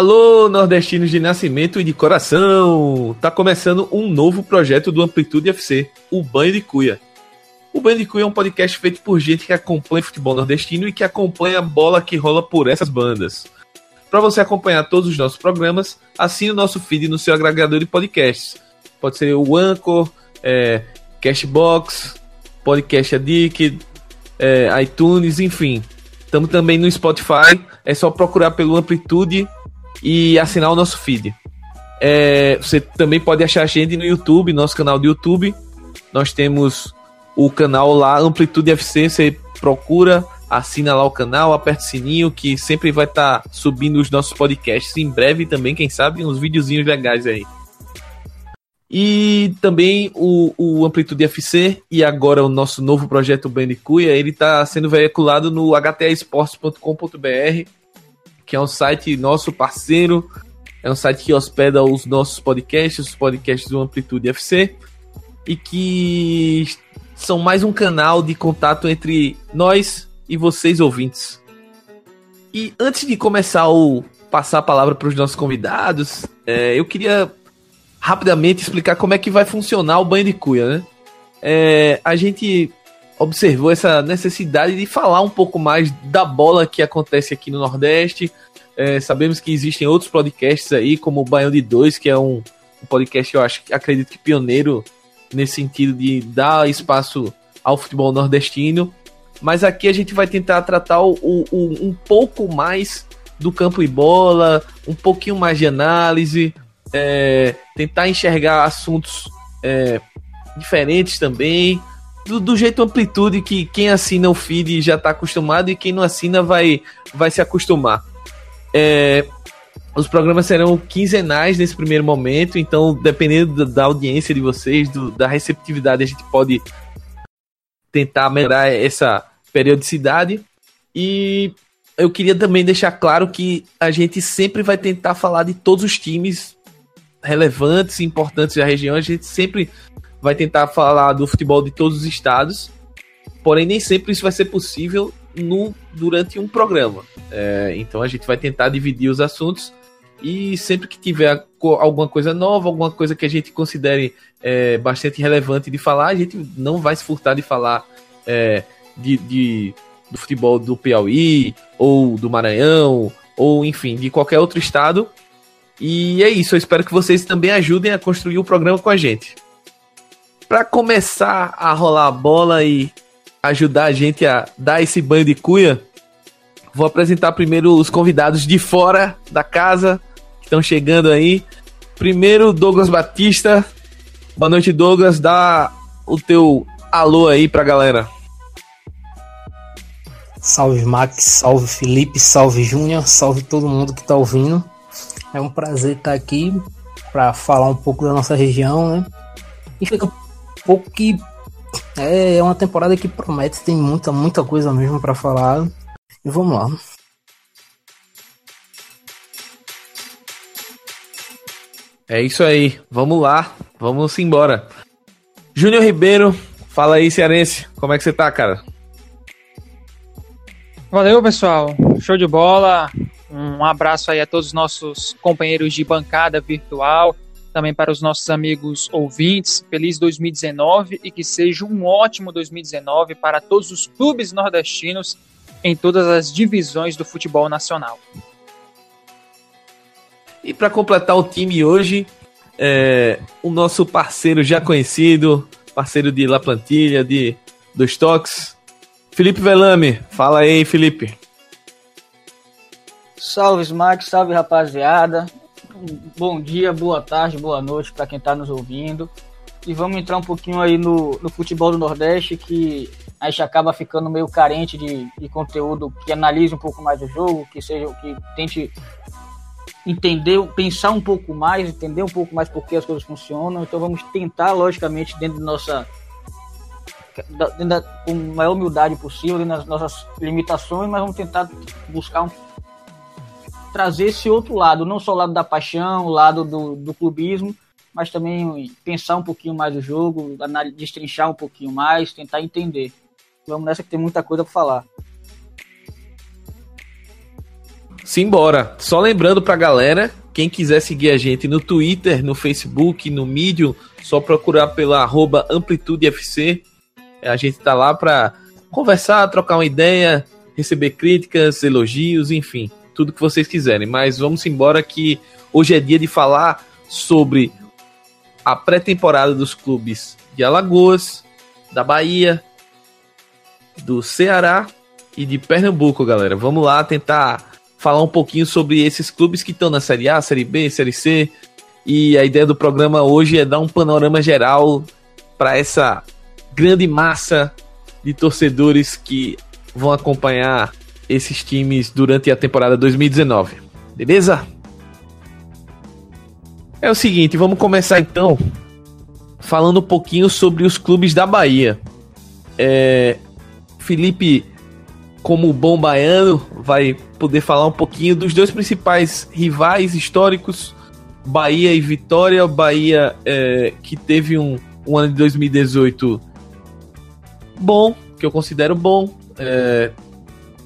Alô, nordestinos de nascimento e de coração! Tá começando um novo projeto do Amplitude FC, o Banho de Cuia. O Banho de Cuia é um podcast feito por gente que acompanha futebol nordestino e que acompanha a bola que rola por essas bandas. Para você acompanhar todos os nossos programas, assine o nosso feed no seu agregador de podcasts. Pode ser o Anchor, é, Cashbox, Podcast Addict, é, iTunes, enfim. Estamos também no Spotify. É só procurar pelo Amplitude e assinar o nosso feed. É, você também pode achar a gente no YouTube, nosso canal do YouTube. Nós temos o canal lá, Amplitude FC. Você procura, assina lá o canal, aperta o sininho que sempre vai estar tá subindo os nossos podcasts. Em breve também, quem sabe, uns videozinhos legais aí. E também o, o Amplitude FC e agora o nosso novo projeto Bandicuia, ele está sendo veiculado no htesports.com.br que é um site nosso parceiro, é um site que hospeda os nossos podcasts, os podcasts do Amplitude FC, e que são mais um canal de contato entre nós e vocês ouvintes. E antes de começar o passar a palavra para os nossos convidados, é, eu queria rapidamente explicar como é que vai funcionar o banho de cuia, né? É, a gente observou essa necessidade de falar um pouco mais da bola que acontece aqui no Nordeste. É, sabemos que existem outros podcasts aí, como o Baião de Dois, que é um, um podcast, eu acho, acredito que pioneiro nesse sentido de dar espaço ao futebol nordestino. Mas aqui a gente vai tentar tratar o, o, um pouco mais do campo e bola, um pouquinho mais de análise, é, tentar enxergar assuntos é, diferentes também, do, jeito amplitude que quem assina o feed já está acostumado e quem não assina vai, vai se acostumar. É, os programas serão quinzenais nesse primeiro momento, então dependendo da, da audiência de vocês, do, da receptividade, a gente pode tentar melhorar essa periodicidade. E eu queria também deixar claro que a gente sempre vai tentar falar de todos os times relevantes e importantes da região. A gente sempre vai tentar falar do futebol de todos os estados, porém nem sempre isso vai ser possível no, durante um programa. É, então a gente vai tentar dividir os assuntos e sempre que tiver alguma coisa nova, alguma coisa que a gente considere é, bastante relevante de falar, a gente não vai se furtar de falar é, de, de, do futebol do Piauí ou do Maranhão ou enfim de qualquer outro estado. E é isso. Eu espero que vocês também ajudem a construir o programa com a gente para começar a rolar a bola e ajudar a gente a dar esse banho de cuia, vou apresentar primeiro os convidados de fora da casa que estão chegando aí. Primeiro, Douglas Batista. Boa noite, Douglas. Dá o teu alô aí pra galera. Salve Max, salve Felipe, salve Júnior, salve todo mundo que tá ouvindo. É um prazer estar aqui para falar um pouco da nossa região, né? E pouco que é, é uma temporada que promete, tem muita, muita coisa mesmo para falar. E vamos lá. É isso aí, vamos lá, vamos embora. Júnior Ribeiro, fala aí, cearense, como é que você tá, cara? Valeu, pessoal, show de bola. Um abraço aí a todos os nossos companheiros de bancada virtual também para os nossos amigos ouvintes. Feliz 2019 e que seja um ótimo 2019 para todos os clubes nordestinos em todas as divisões do futebol nacional. E para completar o time hoje, é, o nosso parceiro já conhecido, parceiro de La Plantilha, de dos Toques, Felipe Velame. Fala aí, Felipe. Salve, Smack, salve rapaziada bom dia, boa tarde, boa noite para quem está nos ouvindo. E vamos entrar um pouquinho aí no, no futebol do Nordeste, que a gente acaba ficando meio carente de, de conteúdo que analise um pouco mais o jogo, que seja que tente entender, pensar um pouco mais, entender um pouco mais por que as coisas funcionam. Então vamos tentar, logicamente, dentro da nossa dentro da, com a maior humildade possível, das nossas limitações, mas vamos tentar buscar um, trazer esse outro lado, não só o lado da paixão, o lado do, do clubismo, mas também pensar um pouquinho mais o jogo, destrinchar um pouquinho mais, tentar entender. Vamos nessa que tem muita coisa para falar. Simbora. Só lembrando pra galera, quem quiser seguir a gente no Twitter, no Facebook, no Medium, só procurar pela AmplitudeFC. A gente tá lá pra conversar, trocar uma ideia, receber críticas, elogios, enfim, tudo que vocês quiserem. Mas vamos embora que hoje é dia de falar sobre a pré-temporada dos clubes de Alagoas, da Bahia, do Ceará e de Pernambuco, galera. Vamos lá tentar falar um pouquinho sobre esses clubes que estão na Série A, Série B, Série C. E a ideia do programa hoje é dar um panorama geral para essa grande massa de torcedores que vão acompanhar esses times durante a temporada 2019. Beleza? É o seguinte, vamos começar então falando um pouquinho sobre os clubes da Bahia. É, Felipe como bom baiano, vai poder falar um pouquinho dos dois principais rivais históricos, Bahia e Vitória. Bahia é, que teve um, um, ano de 2018 bom, que eu considero bom. É,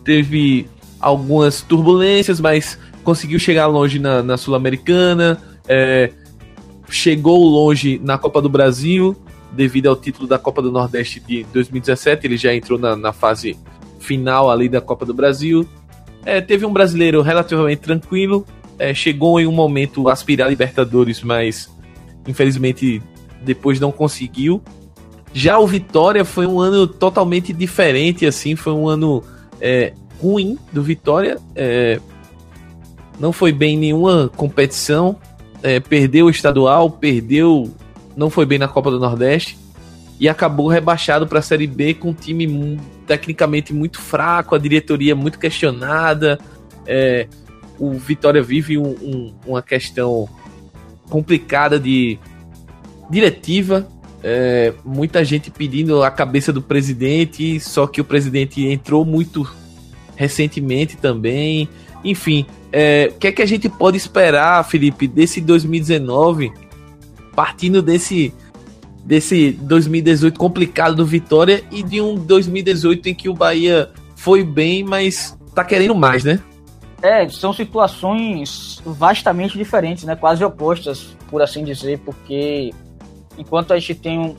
teve algumas turbulências, mas conseguiu chegar longe na, na Sul-Americana. É, chegou longe na Copa do Brasil, devido ao título da Copa do Nordeste de 2017. Ele já entrou na, na fase final ali da Copa do Brasil. É, teve um brasileiro relativamente tranquilo. É, chegou em um momento a aspirar a Libertadores, mas infelizmente depois não conseguiu. Já o Vitória foi um ano totalmente diferente, assim, foi um ano é, ruim do Vitória. É, não foi bem em nenhuma competição. É, perdeu o estadual, perdeu. Não foi bem na Copa do Nordeste. E acabou rebaixado para a Série B com um time tecnicamente muito fraco, a diretoria muito questionada. É, o Vitória vive um, um, uma questão complicada de diretiva. É, muita gente pedindo a cabeça do presidente, só que o presidente entrou muito recentemente também. Enfim, é, o que é que a gente pode esperar, Felipe, desse 2019, partindo desse desse 2018 complicado do Vitória e de um 2018 em que o Bahia foi bem, mas tá querendo mais, né? É, são situações vastamente diferentes, né? Quase opostas, por assim dizer, porque enquanto a gente tem um,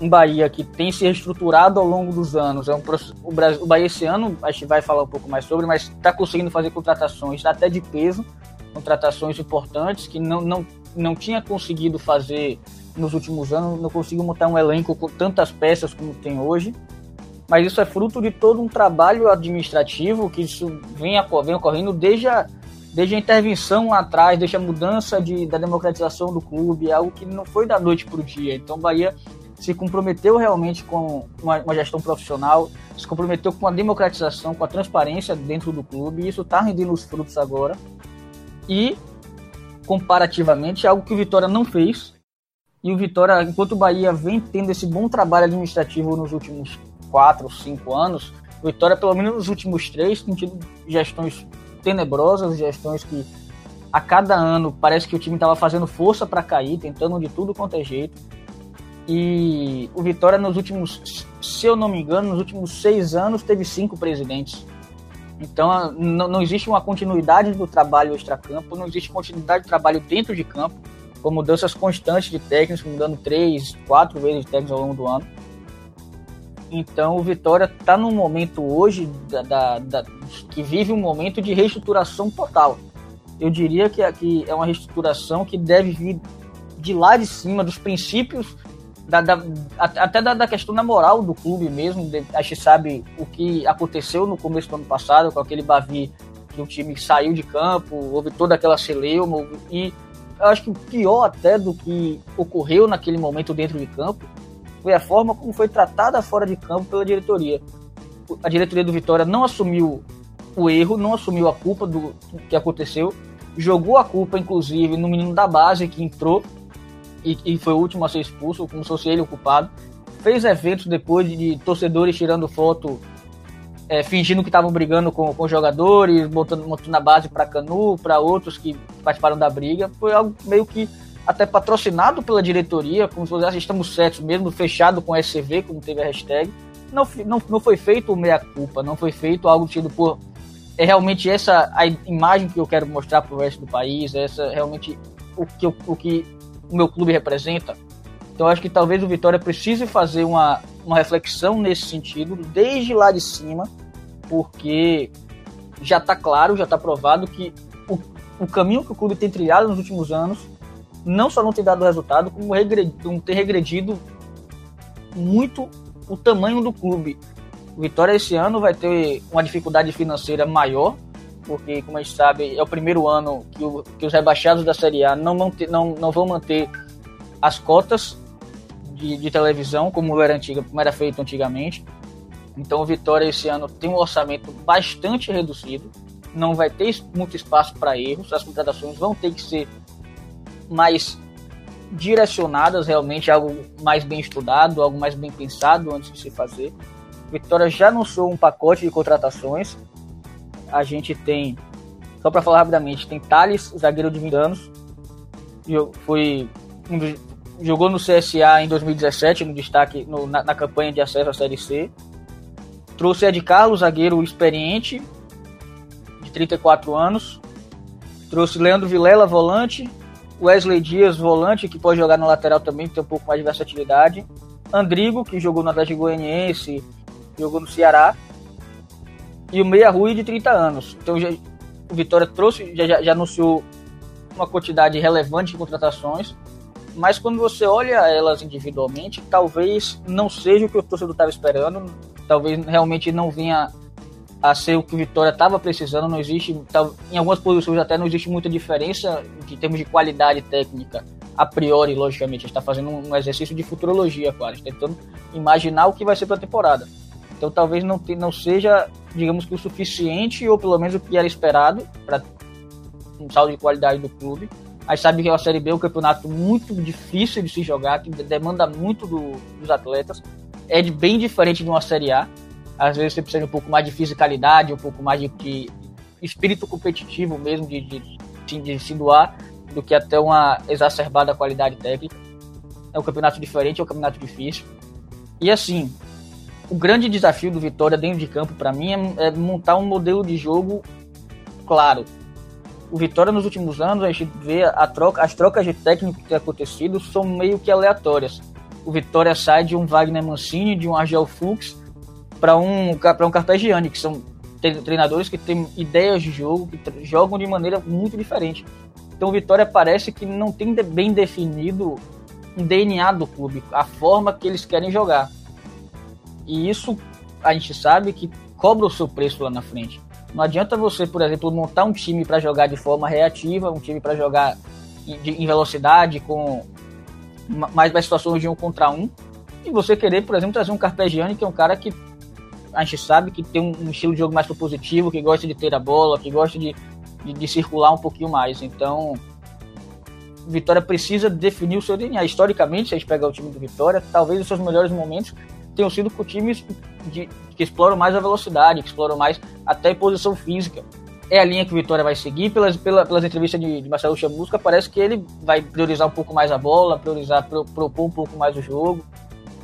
um Bahia que tem se reestruturado ao longo dos anos, é um, o, Brasil, o Bahia esse ano, a gente vai falar um pouco mais sobre, mas está conseguindo fazer contratações até de peso, contratações importantes que não, não, não tinha conseguido fazer nos últimos anos, não conseguiu montar um elenco com tantas peças como tem hoje. Mas isso é fruto de todo um trabalho administrativo que isso vem, vem ocorrendo desde a, desde a intervenção lá atrás, desde a mudança de, da democratização do clube, é algo que não foi da noite para o dia. Então, o Bahia se comprometeu realmente com uma, uma, gestão profissional, se comprometeu com a democratização, com a transparência dentro do clube, e isso está rendendo os frutos agora. E, comparativamente, é algo que o Vitória não fez, e o Vitória, enquanto o Bahia vem tendo esse bom trabalho administrativo nos últimos quatro, cinco anos, o Vitória, pelo menos nos últimos três, tem tido gestões tenebrosas, gestões que a cada ano parece que o time estava fazendo força para cair, tentando de tudo quanto é jeito. E o Vitória, nos últimos, se eu não me engano, nos últimos seis anos, teve cinco presidentes. Então, não, existe uma continuidade do trabalho extra-campo, não existe continuidade do trabalho dentro de campo com mudanças constantes de técnicos, mudando três, quatro vezes de técnicos ao longo do ano. Então o Vitória está num momento hoje da, da, da, que vive um momento de reestruturação total. Eu diria que aqui é uma reestruturação que deve vir de lá de cima, dos princípios, da, da, até da, da, questão da moral do clube mesmo. A gente sabe o que aconteceu no começo do ano passado com aquele Bavi que o time saiu de campo, houve toda aquela celeuma e eu acho que o pior até do que ocorreu naquele momento dentro de campo foi a forma como foi tratada fora de campo pela diretoria. A diretoria do Vitória não assumiu o erro, não assumiu a culpa do que aconteceu, jogou a culpa, inclusive, no menino da base que entrou e, e foi o último a ser expulso, como se fosse ele o culpado. Fez eventos depois de, torcedores tirando foto é, fingindo que estavam brigando com, com jogadores, botando, montando a base para Canu, para outros que participaram da briga. Foi algo meio que até patrocinado pela diretoria, como se fosse, estamos certos mesmo, fechado com SCV, como teve a hashtag. Não, não, não foi feito o meia-culpa, não foi feito algo tido por é realmente essa a imagem que eu quero mostrar para o resto do país, é essa realmente o que, eu, o que o meu clube representa. Então acho que talvez o Vitória precise fazer uma, uma reflexão nesse sentido, desde lá de cima, porque já está claro, já está provado que o, o caminho que o clube tem trilhado nos últimos anos não só não tem dado resultado, como regredido, tem regredido muito o tamanho do clube. O Vitória esse ano vai ter uma dificuldade financeira maior, porque, como a gente sabe, é o primeiro ano que, o, que os rebaixados da Série A não, manter, não, não vão manter as cotas de, de, televisão, como era, antiga, como era feito antigamente. Então, o Vitória esse ano tem um orçamento bastante reduzido, não vai ter muito espaço para erros, as contratações vão ter que ser mais direcionadas realmente, algo mais bem estudado, algo mais bem pensado antes de se fazer. Vitória já anunciou um pacote de contratações. A gente tem, só para falar rapidamente, tem Thales, zagueiro de 20 anos, foi jogou no CSA em 2017 no destaque no, na, na, campanha de acesso à Série C. Trouxe Ed Carlos, zagueiro experiente, de 34 anos. Trouxe Leandro Vilela, volante, Wesley Dias, volante, que pode jogar no lateral também, tem um pouco mais de versatilidade. Andrigo, que jogou no Atlético Goianiense, jogou no Ceará. E o Meia Rui, de 30 anos. Então já, o Vitória trouxe, já, já anunciou uma quantidade relevante de contratações. Mas quando você olha elas individualmente, talvez não seja o que o torcedor estava esperando. Talvez realmente não vinha a ser o que o Vitória estava precisando. Não existe, em algumas posições até não existe muita diferença em termos de qualidade técnica. A priori, logicamente, a gente está fazendo um exercício de futurologia, está tentando imaginar o que vai ser para a temporada. Então talvez não, te, não seja, digamos que o suficiente, ou pelo menos o que era esperado para um saldo de qualidade do clube. A gente sabe que a Série B é um campeonato muito difícil de se jogar, que demanda muito do, dos atletas. É bem diferente de uma Série A às vezes você precisa de um pouco mais de fisicalidade, um pouco mais de, de espírito competitivo mesmo, de, de, de se doar, do que até uma exacerbada qualidade técnica. É um campeonato diferente, é um campeonato difícil. E assim, o grande desafio do Vitória dentro de campo, para mim, é, é, montar um modelo de jogo claro. O Vitória nos últimos anos, a gente vê a troca, as trocas de técnico que têm acontecido são meio que aleatórias. O Vitória sai de um Wagner Mancini, de um Argel Fux, para um, pra um Carpegiani, que são treinadores que têm ideias de jogo, que jogam de maneira muito diferente. Então Vitória parece que não tem bem definido um DNA do clube, a forma que eles querem jogar. E isso a gente sabe que cobra o seu preço lá na frente. Não adianta você, por exemplo, montar um time para jogar de forma reativa, um time para jogar em, velocidade, com mais, mais situações de um contra um, e você querer, por exemplo, trazer um Carpegiani, que é um cara que a gente sabe que tem um estilo de jogo mais propositivo, que gosta de ter a bola, que gosta de, de, de circular um pouquinho mais. Então, Vitória precisa definir o seu DNA. Historicamente, se a gente pegar o time do Vitória, talvez os seus melhores momentos tenham sido com times de, que exploram mais a velocidade, que exploram mais até a posição física. É a linha que o Vitória vai seguir. Pelas, pelas, pelas entrevistas de, de Marcelo Chamusca, parece que ele vai priorizar um pouco mais a bola, priorizar, pro, propor um pouco mais o jogo.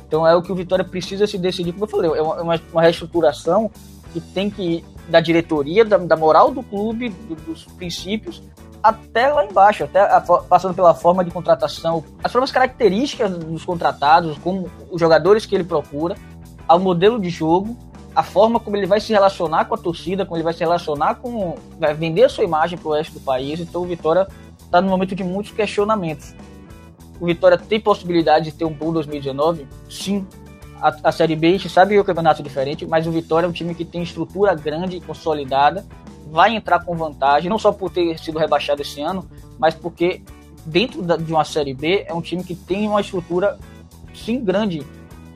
Então é o que o Vitória precisa se decidir, como eu falei, é uma, é uma reestruturação que tem que ir da diretoria, da, da moral do clube, do, dos princípios, até lá embaixo, até a, passando pela forma de contratação, as próprias características dos contratados, como os jogadores que ele procura, ao modelo de jogo, a forma como ele vai se relacionar com a torcida, como ele vai se relacionar com. vai vender a sua imagem para o resto do país. Então o Vitória está num momento de muitos questionamentos. O Vitória tem possibilidade de ter um bom 2019? Sim. A, a Série B, a gente sabe que é um campeonato diferente, mas o Vitória é um time que tem estrutura grande e consolidada, vai entrar com vantagem, não só por ter sido rebaixado esse ano, mas porque dentro da, de uma Série B é um time que tem uma estrutura, sim, grande,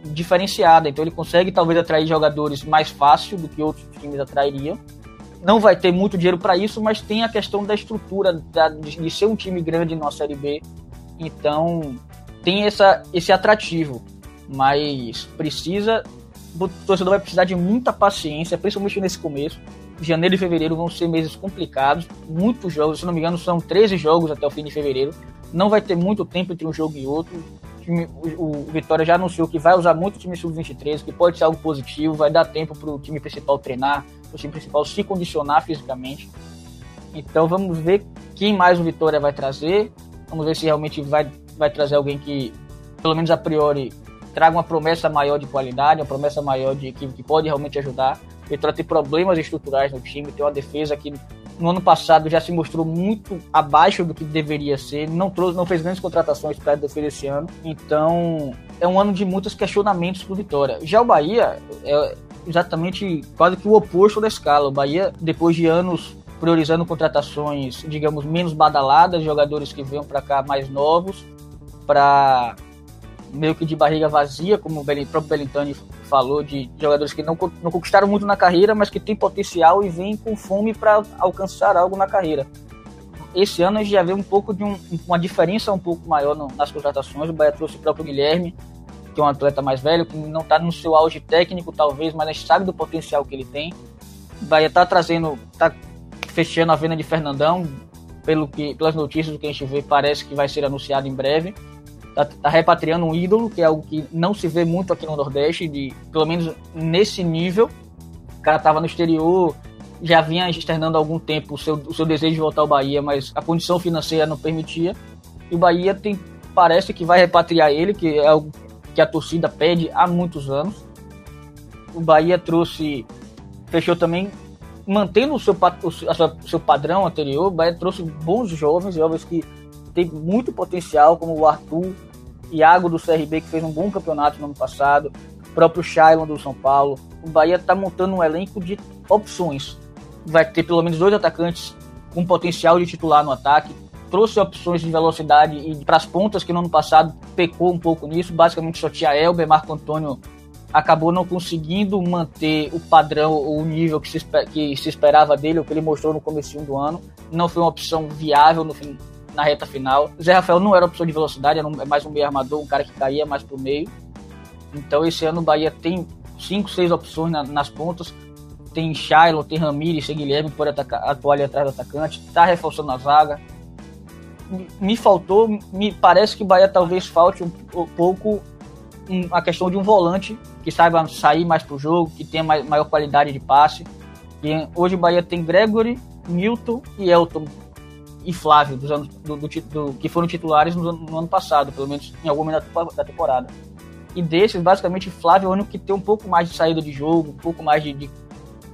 diferenciada. Então ele consegue talvez atrair jogadores mais fácil do que outros times atrairiam. Não vai ter muito dinheiro para isso, mas tem a questão da estrutura, da, de, de ser um time grande numa Série B então, tem essa, esse atrativo, mas precisa. O torcedor vai precisar de muita paciência, principalmente nesse começo. Janeiro e fevereiro vão ser meses complicados, muitos jogos, se não me engano, são 13 jogos até o fim de fevereiro. Não vai ter muito tempo entre um jogo e outro. o, Vitória já anunciou que vai usar muito o time sub-23, que pode ser algo positivo, vai dar tempo para o time principal treinar, o time principal se condicionar fisicamente. Então vamos ver quem mais o Vitória vai trazer. Vamos ver se realmente vai, vai trazer alguém que, pelo menos a priori, traga uma promessa maior de qualidade, uma promessa maior de que, que pode realmente ajudar. Vitória tem problemas estruturais no time, tem uma defesa que no ano passado já se mostrou muito abaixo do que deveria ser, não trouxe, não fez grandes contratações para a defesa esse ano. Então, é um ano de muitos questionamentos para Vitória. Já o Bahia é exatamente quase que o oposto da escala. O Bahia, depois de anos priorizando contratações, digamos, menos badaladas, jogadores que venham para cá mais novos, para meio que de barriga vazia, como o próprio Belintani falou, de jogadores que não, não conquistaram muito na carreira, mas que têm potencial e vêm com fome para alcançar algo na carreira. Esse ano a gente já vê um pouco de um, uma diferença um pouco maior no, nas contratações. O Bahia trouxe o próprio Guilherme, que é um atleta mais velho, que não está no seu auge técnico, talvez, mas a gente sabe do potencial que ele tem. O Bahia está trazendo, está fechando a venda de Fernandão, pelo que, pelas notícias que a gente vê, parece que vai ser anunciado em breve tá, tá, repatriando um ídolo, que é algo que não se vê muito aqui no Nordeste, de, pelo menos nesse nível. O cara estava no exterior, já vinha externando há algum tempo o seu, o seu desejo de voltar ao Bahia, mas a condição financeira não permitia. E o Bahia tem, parece que vai repatriar ele, que é algo que a torcida pede há muitos anos. O Bahia trouxe, fechou também, mantendo o seu, seu padrão anterior, o Bahia trouxe bons jovens, jovens que tem muito potencial, como o Arthur, Iago do CRB, que fez um bom campeonato no ano passado, o próprio Shailon do São Paulo. O Bahia está montando um elenco de opções. Vai ter pelo menos dois atacantes com potencial de titular no ataque. Trouxe opções de velocidade e para as pontas, que no ano passado pecou um pouco nisso. Basicamente só tinha Elber, Marco Antônio acabou não conseguindo manter o padrão o nível que se, que se esperava dele, o que ele mostrou no começo do ano. Não foi uma opção viável no, fim, na reta final. Zé Rafael não era opção de velocidade, era é mais um meio armador, um cara que caía mais pro meio. Então esse ano o Bahia tem cinco, seis opções na, nas pontas. Tem Shiloh, tem Ramires, tem Guilherme pode atacar, atuar ali atrás do atacante. Tá reforçando a zaga. Me, faltou, me parece que o Bahia talvez falte um, um pouco um, a questão de um volante que saiba sair mais pro jogo, que tenha mais, maior qualidade de passe. E hoje o Bahia tem Gregory, Milton e Elton e Flávio, dos anos, do, do, do que foram titulares no, no, ano passado, pelo menos em algum momento da, temporada. E desses, basicamente, Flávio é o único que tem um pouco mais de saída de jogo, um pouco mais de. de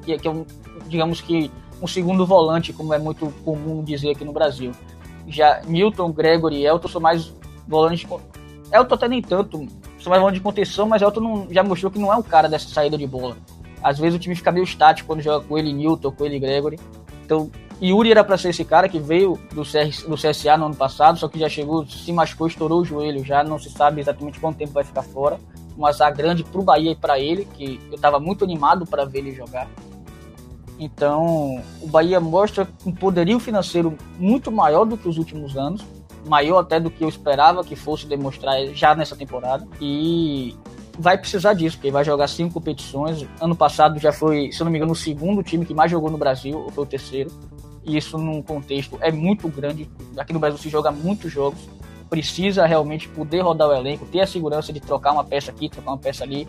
que, que é um, digamos que, um segundo volante, como é muito comum dizer aqui no Brasil. Já Milton, Gregory e Elton são mais volantes. Elton até nem tanto, são mais volantes de contenção, mas Elton não, já mostrou que não é um cara dessa saída de bola. Às vezes o time fica meio estático quando joga com ele Newton, com ele Gregory. Então Yuri era para ser esse cara que veio do, CR, do CSA no ano passado, só que já chegou, se machucou, estourou o joelho, já não se sabe exatamente quanto tempo vai ficar fora. Um azar grande pro Bahia e para ele, que eu estava muito animado para ver ele jogar. Então, o Bahia mostra um poderio financeiro muito maior do que os últimos anos, maior até do que eu esperava que fosse demonstrar já nessa temporada. E vai precisar disso, porque vai jogar cinco competições. Ano passado já foi, se não me engano, o segundo time que mais jogou no Brasil, ou foi o terceiro e isso num contexto é muito grande. Aqui no Brasil se joga muitos jogos, precisa realmente poder rodar o elenco, ter a segurança de trocar uma peça aqui, trocar uma peça ali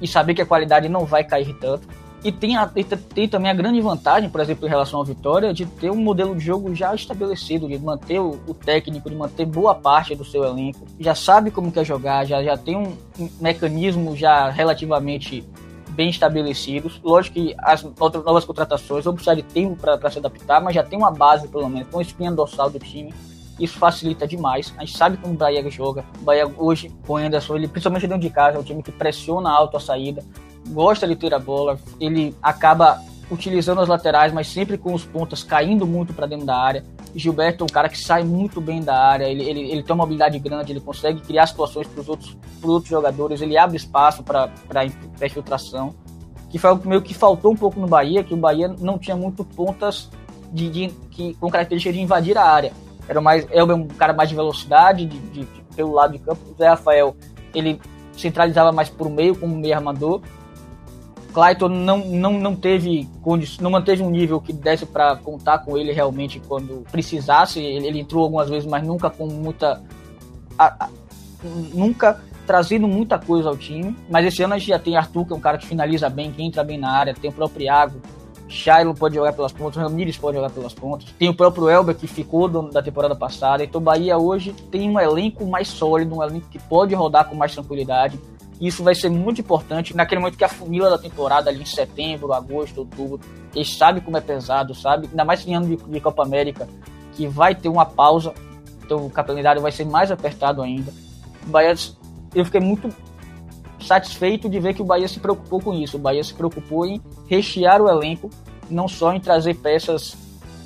e saber que a qualidade não vai cair tanto. E tem, a, tem, também a grande vantagem, por exemplo, em relação à Vitória, de ter um modelo de jogo já estabelecido, de manter o, o técnico, de manter boa parte do seu elenco, já sabe como quer jogar, já, já tem um, mecanismo já relativamente bem estabelecidos. Lógico que as outras novas contratações vão precisar de tempo para se adaptar, mas já tem uma base, pelo menos, uma espinha dorsal do time. Isso facilita demais. A gente sabe como o Bahia joga. O Bahia hoje, com o Anderson, ele, principalmente dentro de casa, é um time que pressiona alto a saída, gosta de ter a bola, ele acaba utilizando as laterais, mas sempre com os pontas caindo muito para dentro da área. Gilberto é um cara que sai muito bem da área, ele, ele, ele tem uma habilidade grande, ele consegue criar situações para os outros, outros jogadores, ele abre espaço para a infiltração, que foi algo meio que faltou um pouco no Bahia, que o Bahia não tinha muito pontas de, de que, com característica de invadir a área. Era mais, é um cara mais de velocidade, de, de, de pelo lado de campo. O Zé Rafael, ele centralizava mais por meio, como meio armador, Clayton não, não, não teve não manteve um nível que desse para contar com ele realmente quando precisasse. Ele, ele, entrou algumas vezes, mas nunca com muita a, a, nunca trazendo muita coisa ao time, mas esse ano a gente já tem Arthur, que é um cara que finaliza bem, que entra bem na área, tem o próprio Iago, Shiloh pode jogar pelas pontas, Ramires pode jogar pelas pontas, tem o próprio Elber que ficou do, da temporada passada, então o Bahia hoje tem um elenco mais sólido, um elenco que pode rodar com mais tranquilidade, isso vai ser muito importante naquele momento que a funila da temporada ali em setembro, agosto, outubro, eles sabem como é pesado, sabe? Ainda mais em ano de, de Copa América, que vai ter uma pausa, então o calendário vai ser mais apertado ainda. O Bahia, eu fiquei muito satisfeito de ver que o Bahia se preocupou com isso. O Bahia se preocupou em rechear o elenco, não só em trazer peças,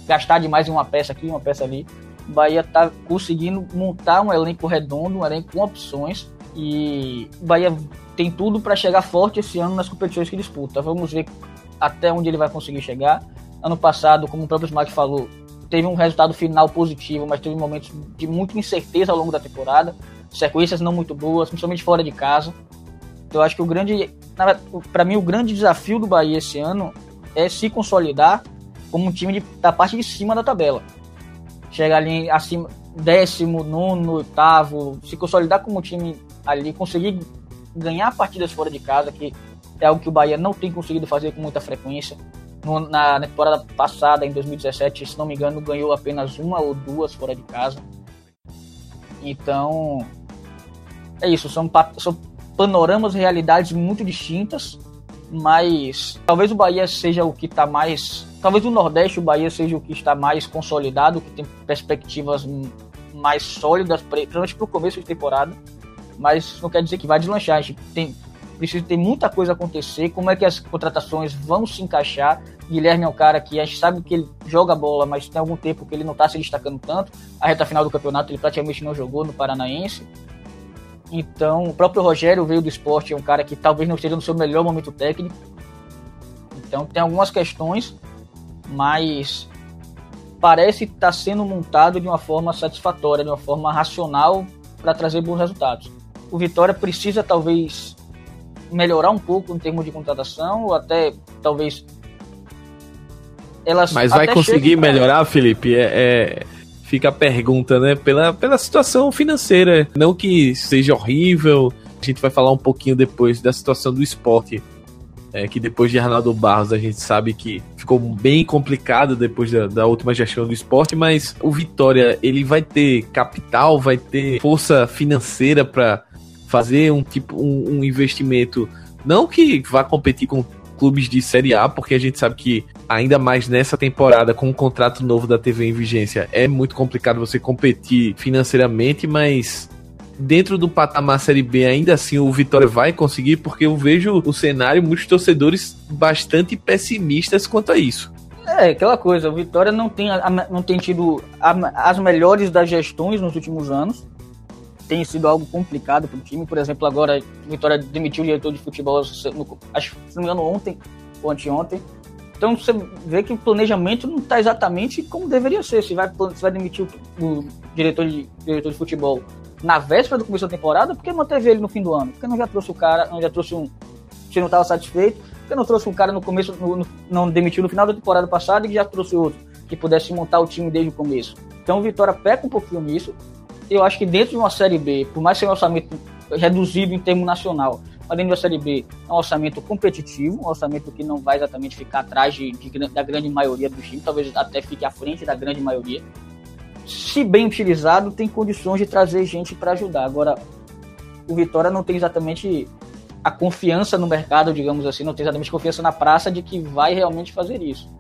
gastar demais em uma peça aqui, uma peça ali. O Bahia está conseguindo montar um elenco redondo, um elenco com opções e o Bahia tem tudo para chegar forte esse ano nas competições que disputa. Vamos ver até onde ele vai conseguir chegar. Ano passado, como o próprio Smack falou, teve um resultado final positivo, mas teve momentos de muita incerteza ao longo da temporada, sequências não muito boas, principalmente fora de casa. Então, eu acho que o grande, para mim, o grande desafio do Bahia esse ano é se consolidar como um time de, da parte de cima da tabela. Chegar ali acima, décimo, nono, oitavo, se consolidar como um time ali, conseguir ganhar partidas fora de casa, que é algo que o Bahia não tem conseguido fazer com muita frequência. No, na, temporada passada, em 2017, se não me engano, ganhou apenas uma ou duas fora de casa. Então, é isso, são, são panoramas, realidades muito distintas, mas talvez o Bahia seja o que está mais. Talvez o Nordeste, o Bahia seja o que está mais consolidado, que tem perspectivas mais sólidas, principalmente para o começo de temporada mas não quer dizer que vai deslanchar. A gente tem, precisa ter muita coisa acontecer, como é que as contratações vão se encaixar. Guilherme é um cara que a gente sabe que ele joga bola, mas tem algum tempo que ele não está se destacando tanto. A reta final do campeonato ele praticamente não jogou no Paranaense. Então, o próprio Rogério veio do esporte, é um cara que talvez não esteja no seu melhor momento técnico. Então, tem algumas questões, mas parece estar tá sendo montado de uma forma satisfatória, de uma forma racional para trazer bons resultados o Vitória precisa talvez melhorar um pouco em termos de contratação, ou até talvez elas Mas vai conseguir melhorar, Felipe? É, é, fica a pergunta, né? Pela, pela situação financeira. Não que seja horrível. A gente vai falar um pouquinho depois da situação do esporte. É, que depois de Arnaldo Barros a gente sabe que ficou bem complicado depois da, da, última gestão do esporte, mas o Vitória ele vai ter capital, vai ter força financeira para fazer um tipo um, um investimento não que vá competir com clubes de Série A, porque a gente sabe que ainda mais nessa temporada com o um contrato novo da TV em vigência é muito complicado você competir financeiramente, mas dentro do patamar Série B ainda assim o Vitória vai conseguir, porque eu vejo o cenário muitos torcedores bastante pessimistas quanto a isso. É, aquela coisa, o Vitória não tem, não tem tido as melhores das gestões nos últimos anos tem sido algo complicado para o time. Por exemplo, agora a Vitória demitiu o diretor de futebol, no, acho, se não me engano, ontem ou anteontem. Então você vê que o planejamento não está exatamente como deveria ser. Se vai, se vai demitir o, o diretor, de, diretor de futebol na véspera do começo da temporada, por que manteve ele no fim do ano? Por que não já trouxe o cara, não já trouxe um. Se não estava satisfeito, por que não trouxe um cara no começo, no, no, não demitiu no final da temporada passada e já trouxe outro, que pudesse montar o time desde o começo? Então o Vitória peca um pouquinho nisso eu acho que dentro de uma Série B, por mais que seja um orçamento reduzido em termo nacional, mas dentro da Série B é um orçamento competitivo, um orçamento que não vai exatamente ficar atrás de, de, da grande maioria dos times, talvez até fique à frente da grande maioria. Se bem utilizado, tem condições de trazer gente para ajudar. Agora, o Vitória não tem exatamente a confiança no mercado, digamos assim, não tem exatamente confiança na praça de que vai realmente fazer isso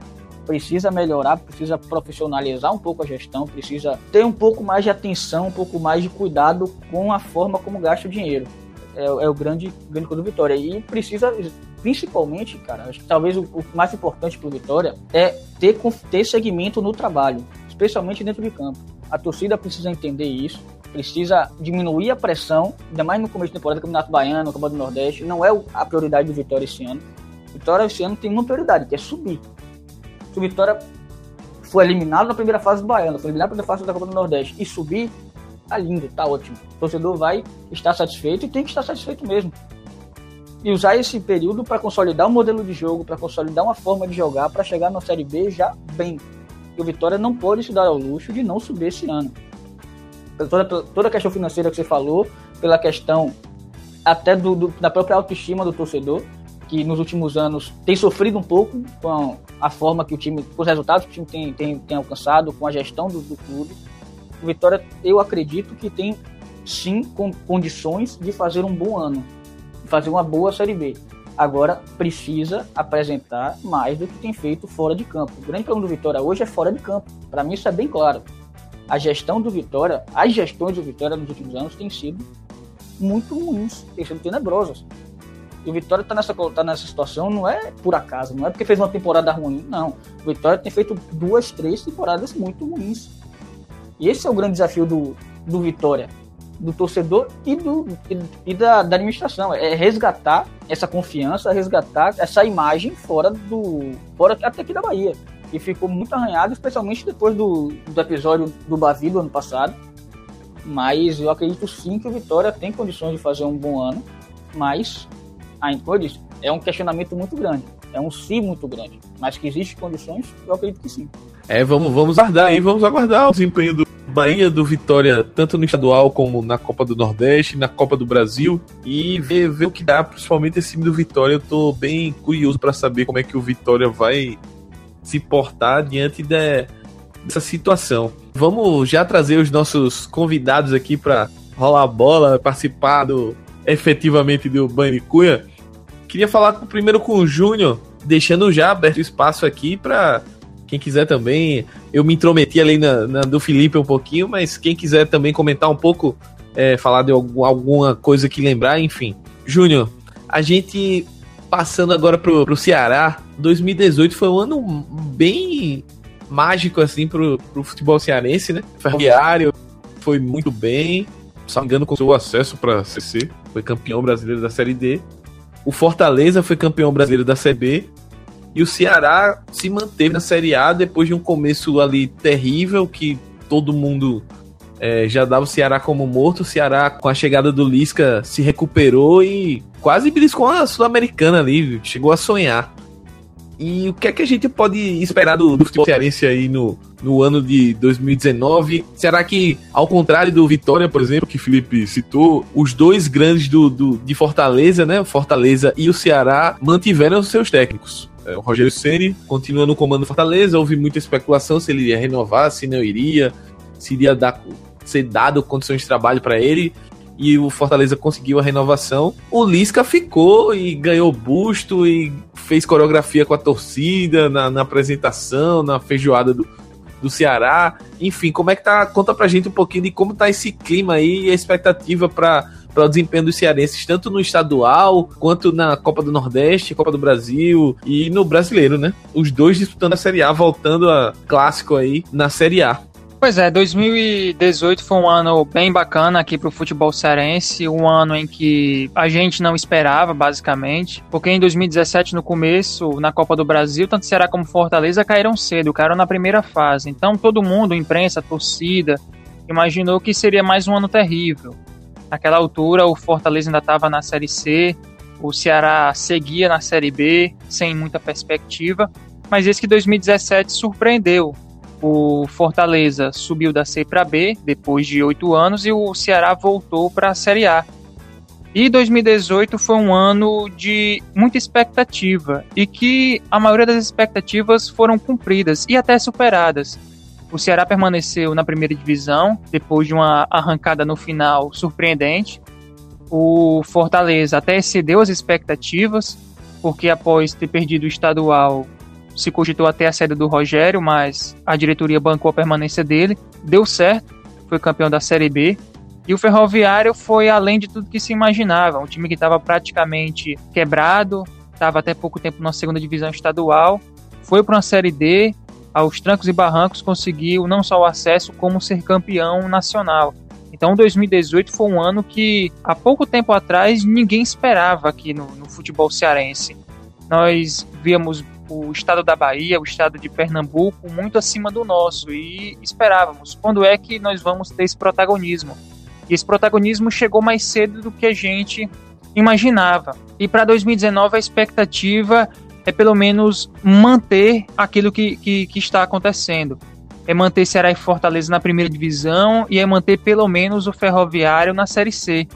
precisa melhorar, precisa profissionalizar um pouco a gestão, precisa ter um pouco mais de atenção, um pouco mais de cuidado com a forma como gasta o dinheiro. É, é o grande, grande do Vitória. E precisa, principalmente, cara, acho que talvez o, o mais importante para o Vitória é ter, ter segmento no trabalho, especialmente dentro de campo. A torcida precisa entender isso, precisa diminuir a pressão, ainda mais no começo da temporada, Campeonato Baiano, Campeonato do Nordeste, não é a prioridade do Vitória esse ano. Vitória esse ano tem uma prioridade, que é subir o Vitória foi eliminado na primeira fase do Baiano, foi eliminado na primeira fase da Copa do Nordeste e subir, tá lindo, tá ótimo. O torcedor vai estar satisfeito e tem que estar satisfeito mesmo. E usar esse período para consolidar um modelo de jogo, para consolidar uma forma de jogar, para chegar na Série B já bem. E o Vitória não pode se dar ao luxo de não subir esse ano. Toda, toda a questão financeira que você falou, pela questão até do, do, da própria autoestima do torcedor, que nos últimos anos tem sofrido um pouco com a forma que o time, com os resultados que o time tem, tem, tem alcançado, com a gestão do, do clube. O Vitória, eu acredito que tem sim com condições de fazer um bom ano, fazer uma boa Série B. Agora precisa apresentar mais do que tem feito fora de campo. O grande problema do Vitória hoje é fora de campo. Para mim isso é bem claro. A gestão do Vitória, as gestões do Vitória nos últimos anos têm sido muito ruins, têm sido tenebrosas. E o Vitória está nessa, tá nessa situação não é por acaso, não é porque fez uma temporada ruim, não. O Vitória tem feito duas, três temporadas muito ruins. E esse é o grande desafio do, do Vitória, do torcedor e, do, e, e da, da, administração. É resgatar essa confiança, resgatar essa imagem fora do. fora até aqui da Bahia. Que ficou muito arranhado, especialmente depois do, do episódio do Bavi do ano passado. Mas eu acredito sim que o Vitória tem condições de fazer um bom ano, mas como eu disse, é um questionamento muito grande. É um sim muito grande. Mas que existem condições, eu acredito que sim. É, vamos, vamos aguardar aí, vamos aguardar o desempenho do Bahia, do Vitória, tanto no estadual como na Copa do Nordeste, na Copa do Brasil, e ver, ver o que dá, principalmente esse time do Vitória. Eu tô bem curioso para saber como é que o Vitória vai se portar diante de, dessa situação. Vamos já trazer os nossos convidados aqui para rolar a bola, participar do, efetivamente do Bandicoot. Queria falar primeiro com o Júnior, deixando já aberto espaço aqui para quem quiser também. Eu me intrometi ali na, na, do Felipe um pouquinho, mas quem quiser também comentar um pouco, é, falar de algum, alguma coisa que lembrar, enfim. Júnior, a gente passando agora pro, pro Ceará, 2018 foi um ano bem mágico assim pro, pro futebol cearense, né? Ferroviário foi muito bem, se não me engano, acesso para CC, foi campeão brasileiro da Série D. O Fortaleza foi campeão brasileiro da CB. E o Ceará se manteve na Série A depois de um começo ali terrível, que todo mundo é, já dava o Ceará como morto. O Ceará, com a chegada do Lisca, se recuperou e quase beliscou a Sul-Americana ali, chegou a sonhar. E o que é que a gente pode esperar do, do futebol cearense aí no, no ano de 2019? Será que, ao contrário do Vitória, por exemplo, que Felipe citou, os dois grandes do, do de Fortaleza, né? Fortaleza e o Ceará mantiveram os seus técnicos. É, o Rogério Ceni continua no comando do Fortaleza. Houve muita especulação se ele iria renovar, se não iria, se iria dar, ser dado condições de trabalho para ele e o Fortaleza conseguiu a renovação. O Lisca ficou e ganhou busto e fez coreografia com a torcida na, na apresentação, na feijoada do, do Ceará. Enfim, como é que tá? Conta pra gente um pouquinho de como tá esse clima aí e a expectativa para para o desempenho dos cearenses, tanto no estadual, quanto na Copa do Nordeste, Copa do Brasil e no brasileiro, né? Os dois disputando a Série A, voltando a clássico aí na Série A. Pois é, 2018 foi um ano bem bacana aqui para o futebol cearense, um ano em que a gente não esperava, basicamente, porque em 2017, no começo, na Copa do Brasil, tanto Ceará como Fortaleza caíram cedo, caíram na primeira fase. Então todo mundo, imprensa, torcida, imaginou que seria mais um ano terrível. Naquela altura, o Fortaleza ainda estava na Série C, o Ceará seguia na Série B, sem muita perspectiva, mas esse que 2017 surpreendeu o Fortaleza subiu da C para B depois de oito anos e o Ceará voltou para a Série A. E 2018 foi um ano de muita expectativa e que a maioria das expectativas foram cumpridas e até superadas. O Ceará permaneceu na primeira divisão depois de uma arrancada no final surpreendente. O Fortaleza até excedeu as expectativas, porque após ter perdido o estadual se cogitou até a saída do Rogério, mas a diretoria bancou a permanência dele. Deu certo, foi campeão da Série B. E o Ferroviário foi além de tudo que se imaginava. Um time que estava praticamente quebrado, estava até pouco tempo na segunda divisão estadual, foi para uma Série D, aos trancos e barrancos conseguiu não só o acesso, como ser campeão nacional. Então 2018 foi um ano que há pouco tempo atrás ninguém esperava aqui no, no futebol cearense. Nós víamos o estado da Bahia, o estado de Pernambuco, muito acima do nosso e esperávamos quando é que nós vamos ter esse protagonismo. E esse protagonismo chegou mais cedo do que a gente imaginava. E para 2019 a expectativa é pelo menos manter aquilo que, que, que, está acontecendo. É manter Ceará e Fortaleza na primeira divisão e é manter pelo menos o Ferroviário na Série C.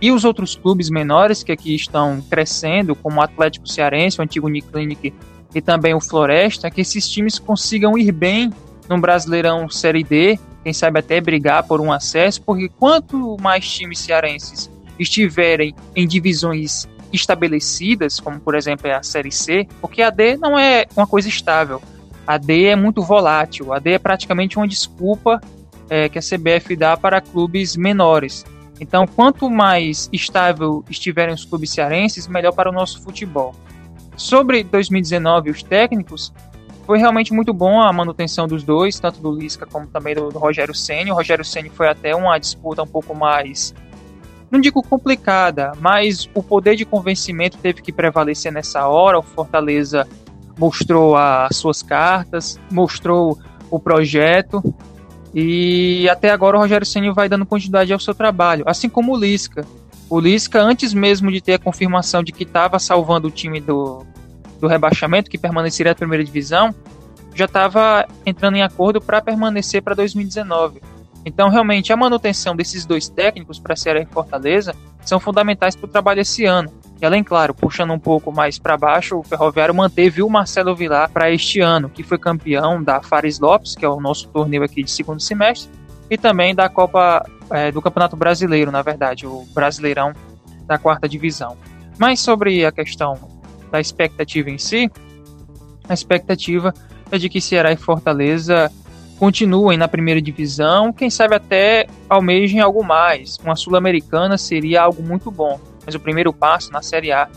E os outros clubes menores que aqui estão crescendo, como o Atlético Cearense, o antigo Uniclinic e também o Floresta, que esses times consigam ir bem no Brasileirão Série D, quem sabe até brigar por um acesso, porque quanto mais times cearenses estiverem em divisões estabelecidas, como por exemplo é a Série C, porque a D não é uma coisa estável. A D é muito volátil. A D é praticamente uma desculpa é, que a CBF dá para clubes menores. Então, quanto mais estável estiverem os clubes cearenses, melhor para o nosso futebol. Sobre 2019 os técnicos, foi realmente muito bom a manutenção dos dois, tanto do Lisca como também do, Rogério Ceni. O Rogério Ceni foi até uma disputa um pouco mais não digo complicada, mas o poder de convencimento teve que prevalecer nessa hora. O Fortaleza mostrou as suas cartas, mostrou o projeto e até agora o Rogério Ceni vai dando continuidade ao seu trabalho, assim como o Lisca. O Lisca, antes mesmo de ter a confirmação de que estava salvando o time do, do rebaixamento, que permaneceria na primeira divisão, já estava entrando em acordo para permanecer para 2019. Então, realmente, a manutenção desses dois técnicos para Ceará e Fortaleza são fundamentais para o trabalho esse ano. E além, claro, puxando um pouco mais para baixo, o Ferroviário manteve o Marcelo Vilar para este ano, que foi campeão da Fares Lopes, que é o nosso torneio aqui de segundo semestre, e também da Copa é, do Campeonato Brasileiro, na verdade, o Brasileirão da quarta divisão. Mas sobre a questão da expectativa em si, a expectativa é de que Ceará e Fortaleza continuem na primeira divisão, quem sabe até almejem algo mais. Uma Sul-Americana seria algo muito bom, mas o primeiro passo na Série A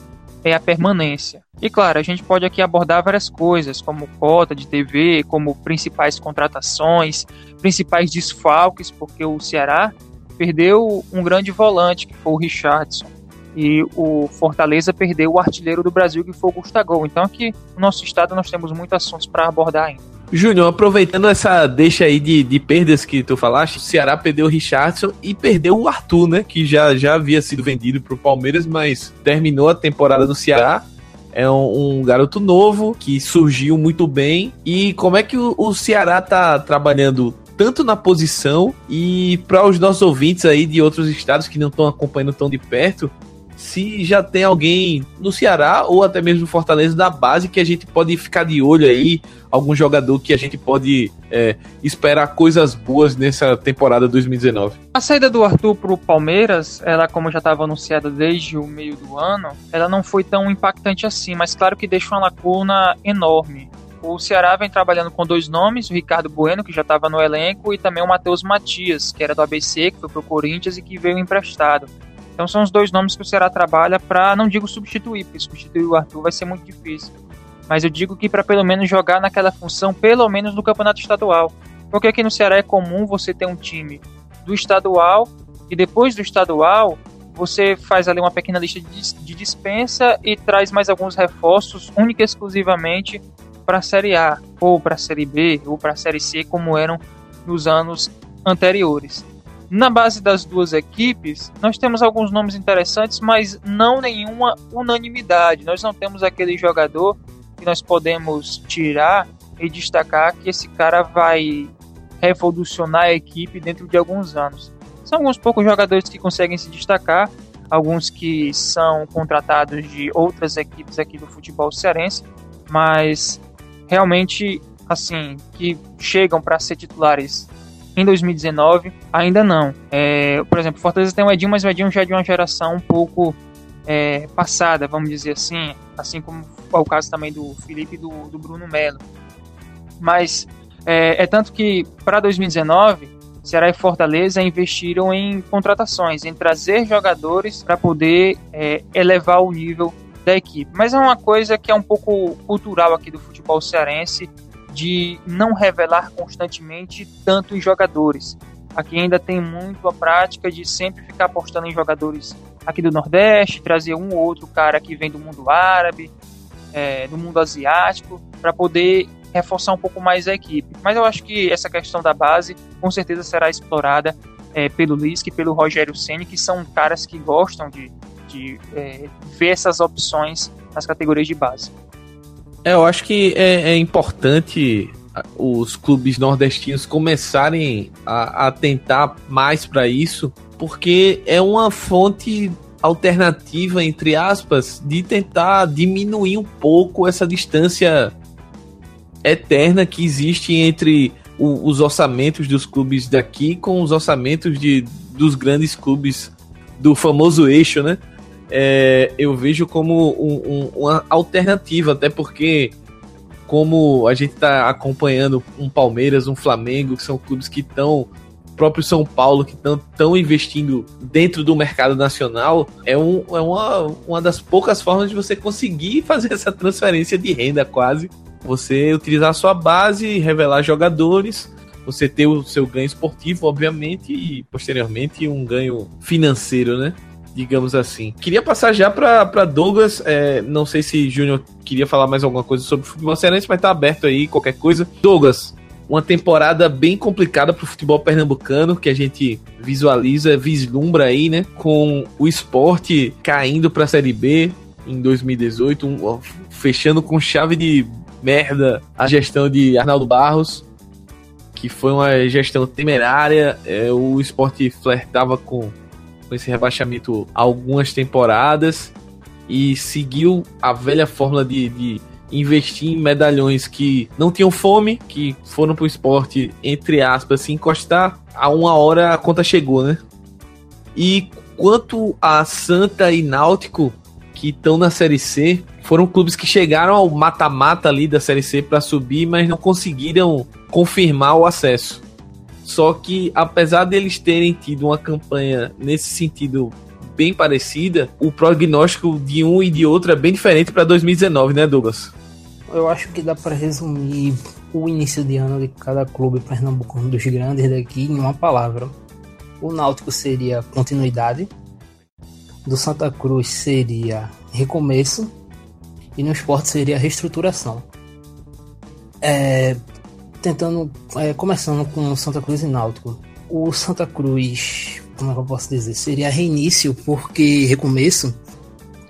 é a permanência. E claro, a gente pode aqui abordar várias coisas, como cota de TV, como principais contratações, principais desfalques, porque o Ceará perdeu um grande volante, que foi o Richardson. E o Fortaleza perdeu o artilheiro do Brasil, que foi o Gustavo. Então aqui no nosso estado nós temos muitos assuntos para abordar ainda. Júnior, aproveitando essa deixa aí de, de perdas que tu falaste, o Ceará perdeu o Richardson e perdeu o Arthur, né? Que já, já havia sido vendido pro Palmeiras, mas terminou a temporada no Ceará. É um, um garoto novo que surgiu muito bem. E como é que o, o Ceará tá trabalhando tanto na posição e para os nossos ouvintes aí de outros estados que não estão acompanhando tão de perto, se já tem alguém no Ceará ou até mesmo no Fortaleza da base que a gente pode ficar de olho aí, algum jogador que a gente pode é, esperar coisas boas nessa temporada 2019. A saída do Arthur para o Palmeiras, ela como já estava anunciada desde o meio do ano, ela não foi tão impactante assim, mas claro que deixa uma lacuna enorme. O Ceará vem trabalhando com dois nomes, o Ricardo Bueno, que já estava no elenco, e também o Matheus Matias, que era do ABC, que foi para o Corinthians e que veio emprestado. Então são os dois nomes que o Ceará trabalha para, não digo substituir, porque substituir o Arthur vai ser muito difícil. Mas eu digo que para pelo menos jogar naquela função, pelo menos no campeonato estadual. Porque aqui no Ceará é comum você ter um time do estadual e depois do estadual você faz ali uma pequena lista de dispensa e traz mais alguns reforços única e exclusivamente para a Série A, ou para a Série B, ou para a Série C, como eram nos anos anteriores. Na base das duas equipes, nós temos alguns nomes interessantes, mas não nenhuma unanimidade. Nós não temos aquele jogador que nós podemos tirar e destacar que esse cara vai revolucionar a equipe dentro de alguns anos. São alguns poucos jogadores que conseguem se destacar, alguns que são contratados de outras equipes aqui do futebol cearense, mas realmente assim que chegam para ser titulares em 2019, ainda não. É, por exemplo, Fortaleza tem o Edinho, mas o Edinho já é de uma geração um pouco é, passada, vamos dizer assim, assim como é o caso também do Felipe e do, do Bruno Melo. Mas é, é tanto que para 2019, Ceará e Fortaleza investiram em contratações, em trazer jogadores para poder é, elevar o nível da equipe. Mas é uma coisa que é um pouco cultural aqui do futebol cearense de não revelar constantemente tanto os jogadores. Aqui ainda tem muito a prática de sempre ficar apostando em jogadores aqui do Nordeste, trazer um ou outro cara que vem do mundo árabe, é, do mundo asiático, para poder reforçar um pouco mais a equipe. Mas eu acho que essa questão da base com certeza será explorada é, pelo Lisca e pelo Rogério Ceni, que são caras que gostam de, de é, ver essas opções nas categorias de base. É, eu acho que é, é importante os clubes nordestinos começarem a, a tentar mais para isso, porque é uma fonte alternativa, entre aspas, de tentar diminuir um pouco essa distância eterna que existe entre o, os orçamentos dos clubes daqui com os orçamentos de, dos grandes clubes do famoso eixo, né? É, eu vejo como um, um, uma alternativa, até porque como a gente está acompanhando um Palmeiras, um Flamengo, que são clubes que estão próprio São Paulo, que estão investindo dentro do mercado nacional, é, um, é uma, uma das poucas formas de você conseguir fazer essa transferência de renda quase você utilizar a sua base, revelar jogadores, você ter o seu ganho esportivo, obviamente, e posteriormente um ganho financeiro, né? Digamos assim. Queria passar já para Douglas. É, não sei se Júnior queria falar mais alguma coisa sobre o futebol cearense, mas tá aberto aí qualquer coisa. Douglas, uma temporada bem complicada para o futebol pernambucano, que a gente visualiza, vislumbra aí, né? Com o esporte caindo para a Série B em 2018, um, fechando com chave de merda a gestão de Arnaldo Barros, que foi uma gestão temerária. É, o esporte flertava com, com esse rebaixamento algumas temporadas e seguiu a velha fórmula de, de investir em medalhões que não tinham fome, que foram pro esporte, entre aspas, se encostar, a uma hora a conta chegou, né? E quanto a Santa e Náutico, que estão na Série C, foram clubes que chegaram ao mata-mata ali da Série C para subir, mas não conseguiram confirmar o acesso. Só que, apesar deles terem tido uma campanha nesse sentido bem parecida, o prognóstico de um e de outro é bem diferente para 2019, né, Douglas? Eu acho que dá para resumir o início de ano de cada clube pernambucano dos grandes daqui em uma palavra. O Náutico seria continuidade, do Santa Cruz seria recomeço e no esporte seria reestruturação. É, tentando, é, começando com Santa Cruz e Náutico. O Santa Cruz, como é eu posso dizer, seria reinício porque recomeço,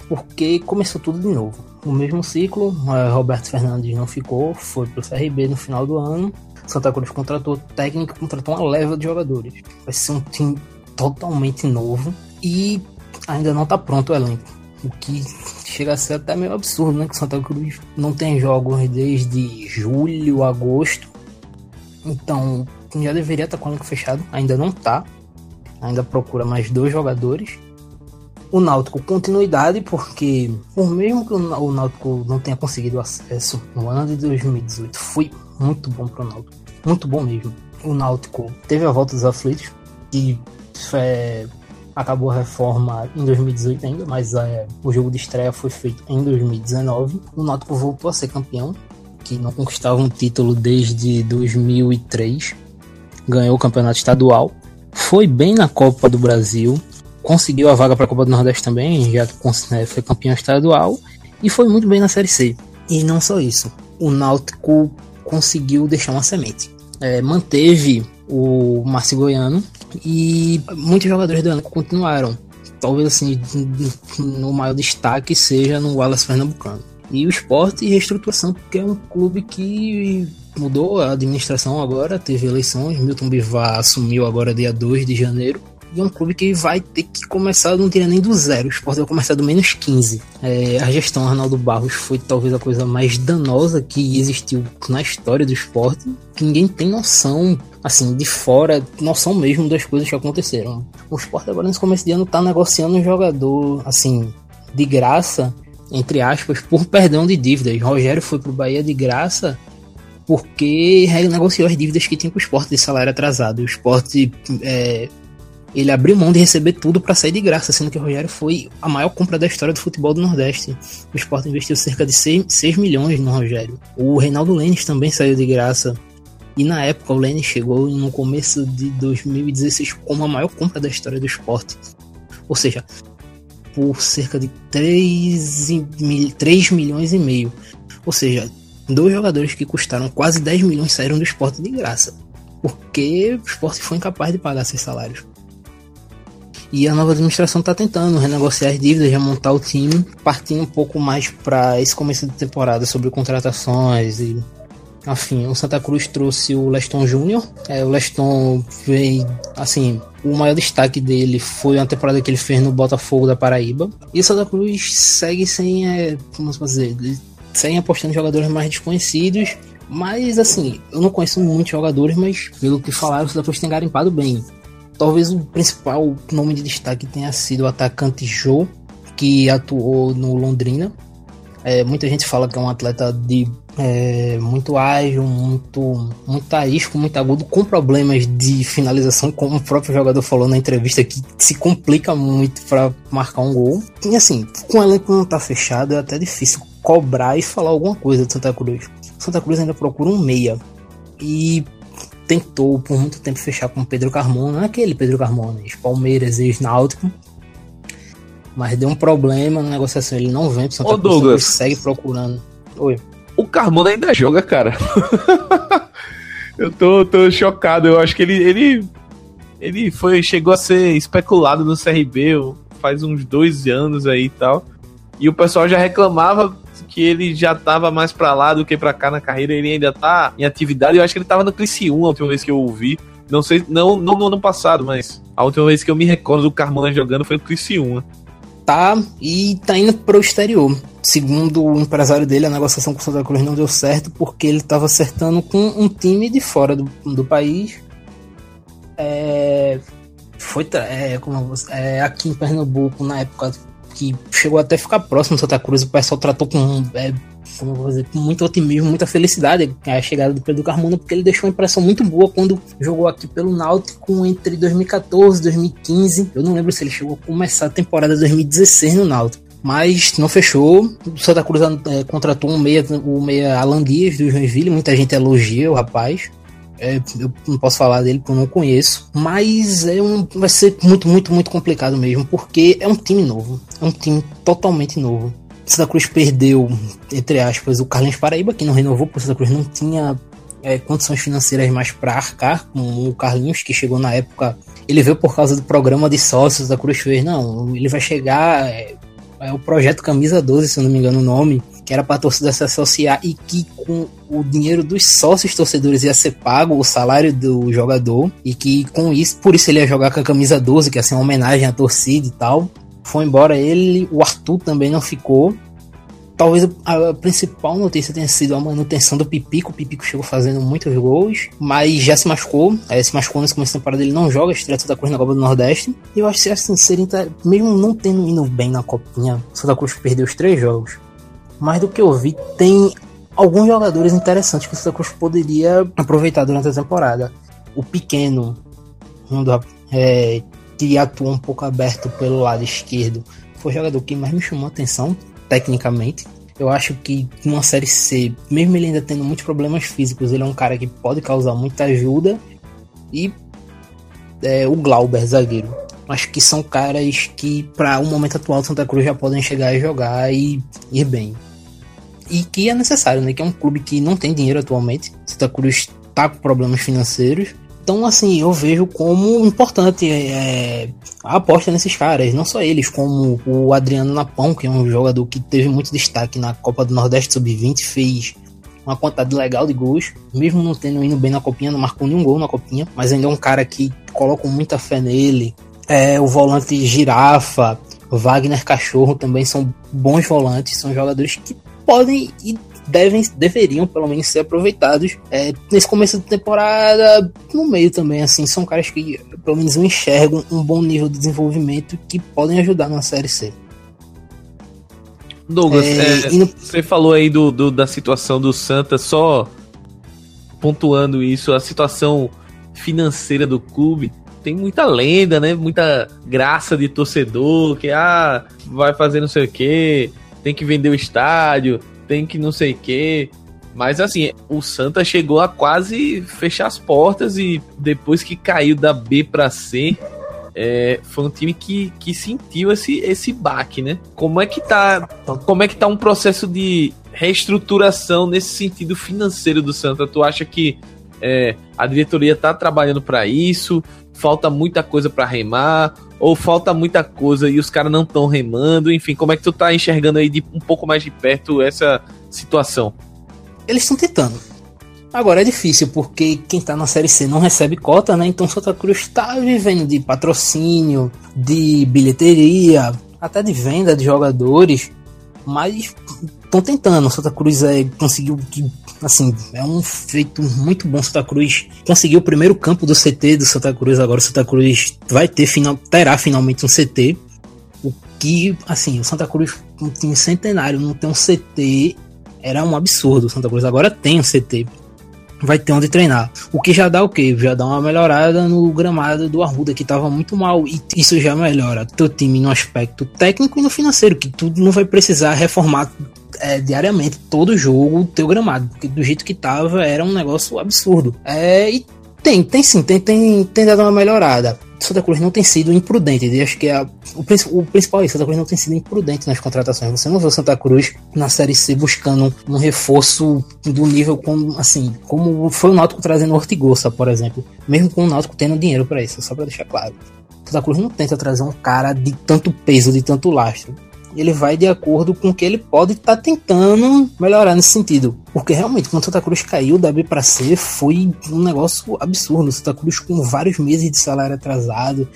porque começou tudo de novo. O mesmo ciclo, é, Roberto Fernandes não ficou, foi pro CRB no final do ano. Santa Cruz contratou técnico, contratou uma leva de jogadores. Vai ser um time totalmente novo e ainda não tá pronto o elenco. O que chega a ser até meio absurdo, né? Que Santa Cruz não tem jogos desde julho, agosto. Então, já deveria estar com o elenco fechado. Ainda não tá. Ainda procura mais dois jogadores. O Náutico continuidade, porque por mesmo que o Náutico não tenha conseguido acesso no ano de 2018, foi muito bom para o Náutico. Muito bom mesmo. O Náutico teve a volta dos aflitos, e é, acabou a reforma em 2018 ainda, mas é, o jogo de estreia foi feito em 2019. O Náutico voltou a ser campeão, que não conquistava um título desde 2003. Ganhou o campeonato estadual. Foi bem na Copa do Brasil. Conseguiu a vaga para a Copa do Nordeste também, já né, foi campeão estadual. E foi muito bem na Série C. E não só isso. O Náutico conseguiu deixar uma semente. É, manteve o Márcio Goiano, e muitos jogadores do elenco continuaram. Talvez assim, no maior destaque seja no Wallace Pernambucano. E o esporte e reestruturação, porque é um clube que mudou a administração agora, teve eleições, Milton Bivar assumiu agora dia 2 de janeiro e é um clube que vai ter que começar, não diria nem do zero, o esporte vai começar do menos 15. É, a gestão Arnaldo Barros foi talvez a coisa mais danosa que existiu na história do esporte, que ninguém tem noção, assim, de fora, noção mesmo das coisas que aconteceram. O esporte agora nesse começo de ano tá negociando um jogador, assim, de graça, entre aspas, por perdão de dívidas. Rogério foi pro Bahia de graça porque negociou as dívidas que tinha com o esporte de salário atrasado. O esporte é, ele abriu mão de receber tudo para sair de graça, sendo que o Rogério foi a maior compra da história do futebol do Nordeste. O Sport investiu cerca de 6, 6 milhões no Rogério. O Reinaldo Lênis também saiu de graça. E na época o Lênis chegou no começo de 2016 como a maior compra da história do esporte. Ou seja, por cerca de 3, 3 milhões e meio. Ou seja, dois jogadores que custaram quase 10 milhões saíram do esporte de graça. Porque o esporte foi incapaz de pagar seus salários. E a nova administração está tentando renegociar as dívidas, remontar o time, partindo um pouco mais para esse começo de temporada sobre contratações e enfim, o Santa Cruz trouxe o Leston Júnior. É, o Leston veio, assim, o maior destaque dele foi a temporada que ele fez no Botafogo da Paraíba. E o Santa Cruz segue sem, é, como se dizer, sem apostando em jogadores mais desconhecidos. Mas assim, eu não conheço muitos jogadores, mas pelo que falaram, o Santa Cruz tem garimpado bem. Talvez o principal nome de destaque tenha sido o atacante Joe, que atuou no Londrina. É, muita gente fala que é um atleta de é, muito ágil, muito, muito arisco, muito agudo, com problemas de finalização, como o próprio jogador falou na entrevista, que se complica muito para marcar um gol. E assim, com o elenco não tá fechado, é até difícil cobrar e falar alguma coisa de Santa Cruz. Santa Cruz ainda procura um meia. E tentou por muito tempo fechar com Pedro Carmona, aquele Pedro Carmona, ex-Palmeiras, ex-Náutico. Mas deu um problema na negociação, ele não vem pro Santa Ô, Cruz, Douglas. segue procurando. Oi. Carmona ainda joga, cara. eu tô, tô chocado. Eu acho que ele, ele, ele foi, chegou a ser especulado no CRB faz uns dois anos aí e tal. E o pessoal já reclamava que ele já tava mais pra lá do que pra cá na carreira. Ele ainda tá em atividade. Eu acho que ele tava no Criciúma a última vez que eu ouvi. Não sei, não, não no ano passado, mas a última vez que eu me recordo do Carmona jogando foi no Criciúma. Tá, e tá indo pro exterior. Segundo o empresário dele, a negociação com o Santa Cruz não deu certo porque ele tava acertando com um time de fora do, do país. É, foi é, como é, aqui em Pernambuco, na época que chegou até a ficar próximo do Santa Cruz, o pessoal tratou com, é, como eu vou dizer, com muito otimismo, muita felicidade a chegada do Pedro Carmona, porque ele deixou uma impressão muito boa quando jogou aqui pelo Náutico entre 2014 e 2015. Eu não lembro se ele chegou a começar a temporada 2016 no Náutico. Mas não fechou. O Santa Cruz é, contratou um meia, o meia Alan Dias do Joinville. Muita gente elogia o rapaz. É, eu não posso falar dele porque eu não conheço. Mas é um, vai ser muito, muito, muito complicado mesmo. Porque é um time novo. É um time totalmente novo. Santa Cruz perdeu, entre aspas, o Carlinhos Paraíba, que não renovou, porque o Santa Cruz não tinha é, condições financeiras mais para arcar com o Carlinhos, que chegou na época. Ele veio por causa do programa de sócios da Cruz fez. Não, ele vai chegar. É, é o projeto Camisa 12, se eu não me engano o nome, que era para a torcida se associar e que com o dinheiro dos sócios torcedores ia ser pago o salário do jogador e que com isso, por isso ele ia jogar com a camisa 12, que ia ser uma homenagem à torcida e tal. Foi embora ele, o Arthur também não ficou. Talvez a principal notícia tenha sido a manutenção do Pipico. O Pipico chegou fazendo muitos gols, mas já se machucou. É, se machucou nesse começo da temporada, ele não joga estreia da Cruz na Copa do Nordeste. E eu acho que assim, seria, mesmo não tendo indo bem na Copinha, Santa Cruz perdeu os três jogos. Mais do que eu vi, tem alguns jogadores interessantes que o Santa Cruz poderia aproveitar durante a temporada. O Pequeno, um do, é, que atuou um pouco aberto pelo lado esquerdo, foi o jogador que mais me chamou a atenção tecnicamente. Eu acho que numa série C, mesmo ele ainda tendo muitos problemas físicos, ele é um cara que pode causar muita ajuda. E é, o Glauber, zagueiro. Acho que são caras que, para o momento atual Santa Cruz, já podem chegar e jogar e ir bem. E que é necessário, né? Que é um clube que não tem dinheiro atualmente. Santa Cruz tá com problemas financeiros. Então, assim, eu vejo como importante é, a aposta nesses caras. Não só eles, como o Adriano Napão, que é um jogador que teve muito destaque na Copa do Nordeste Sub-20, fez uma quantidade legal de gols, mesmo não tendo indo bem na copinha, não marcou nenhum gol na copinha, mas ainda é um cara que coloca muita fé nele. É, o volante Girafa, Wagner Cachorro também são bons volantes, são jogadores que podem e devem, deveriam pelo menos ser aproveitados é, nesse começo de temporada, no meio também, assim, são caras que pelo menos enxergam um bom nível de desenvolvimento que podem ajudar na Série C. Douglas, É, é, no- você falou aí do, do- da situação do Santa, só pontuando isso, a situação financeira do clube tem muita lenda, né? Muita graça de torcedor que ah, vai fazer não sei o que, tem que vender o estádio, tem que não sei o que. Mas assim, o Santa chegou a quase fechar as portas e depois que caiu da B pra C, é, foi um time que, que sentiu esse, esse baque, né? Como é que tá como é que tá um processo de reestruturação nesse sentido financeiro do Santa? Tu acha que é, a diretoria tá trabalhando para isso? Falta muita coisa para remar? Ou falta muita coisa e os caras não estão remando? Enfim, como é que tu tá enxergando aí de um pouco mais de perto essa situação? Eles estão tentando. Agora é difícil, porque quem tá na Série C não recebe cota, né? Então Santa Cruz tá vivendo de patrocínio, de bilheteria, até de venda de jogadores, mas estão tentando. Santa Cruz é, conseguiu assim, é um feito muito bom Santa Cruz. Conseguiu o primeiro campo do CT do Santa Cruz, agora Santa Cruz vai ter final, terá finalmente um CT. O que, assim, o Santa Cruz um time centenário não tem um CT era um absurdo. Santa Cruz agora tem um CT vai ter onde treinar. O que já dá o quê? Já dá uma melhorada no gramado do Arruda, que estava muito mal. E isso já melhora teu time no aspecto técnico e no financeiro, que tu não vai precisar reformar é, diariamente todo jogo teu gramado, porque do jeito que tava era um negócio absurdo. É, e tem, tem sim, tem, tem, tem dado uma melhorada. Santa Cruz não tem sido imprudente. Acho que a, o, o, principal é isso, Santa Cruz não tem sido imprudente nas contratações. Você não vê o Santa Cruz na Série C buscando um reforço do nível como, assim, como foi o Náutico trazendo o Ortigosa, por exemplo. Mesmo com o Náutico tendo dinheiro para isso, só para deixar claro. Santa Cruz não tenta trazer um cara de tanto peso, de tanto lastro ele vai de acordo com o que ele pode estar tá tentando melhorar nesse sentido. Porque realmente, quando Santa Cruz caiu da B para C, foi um negócio absurdo. Santa Cruz com vários meses de salário atrasado,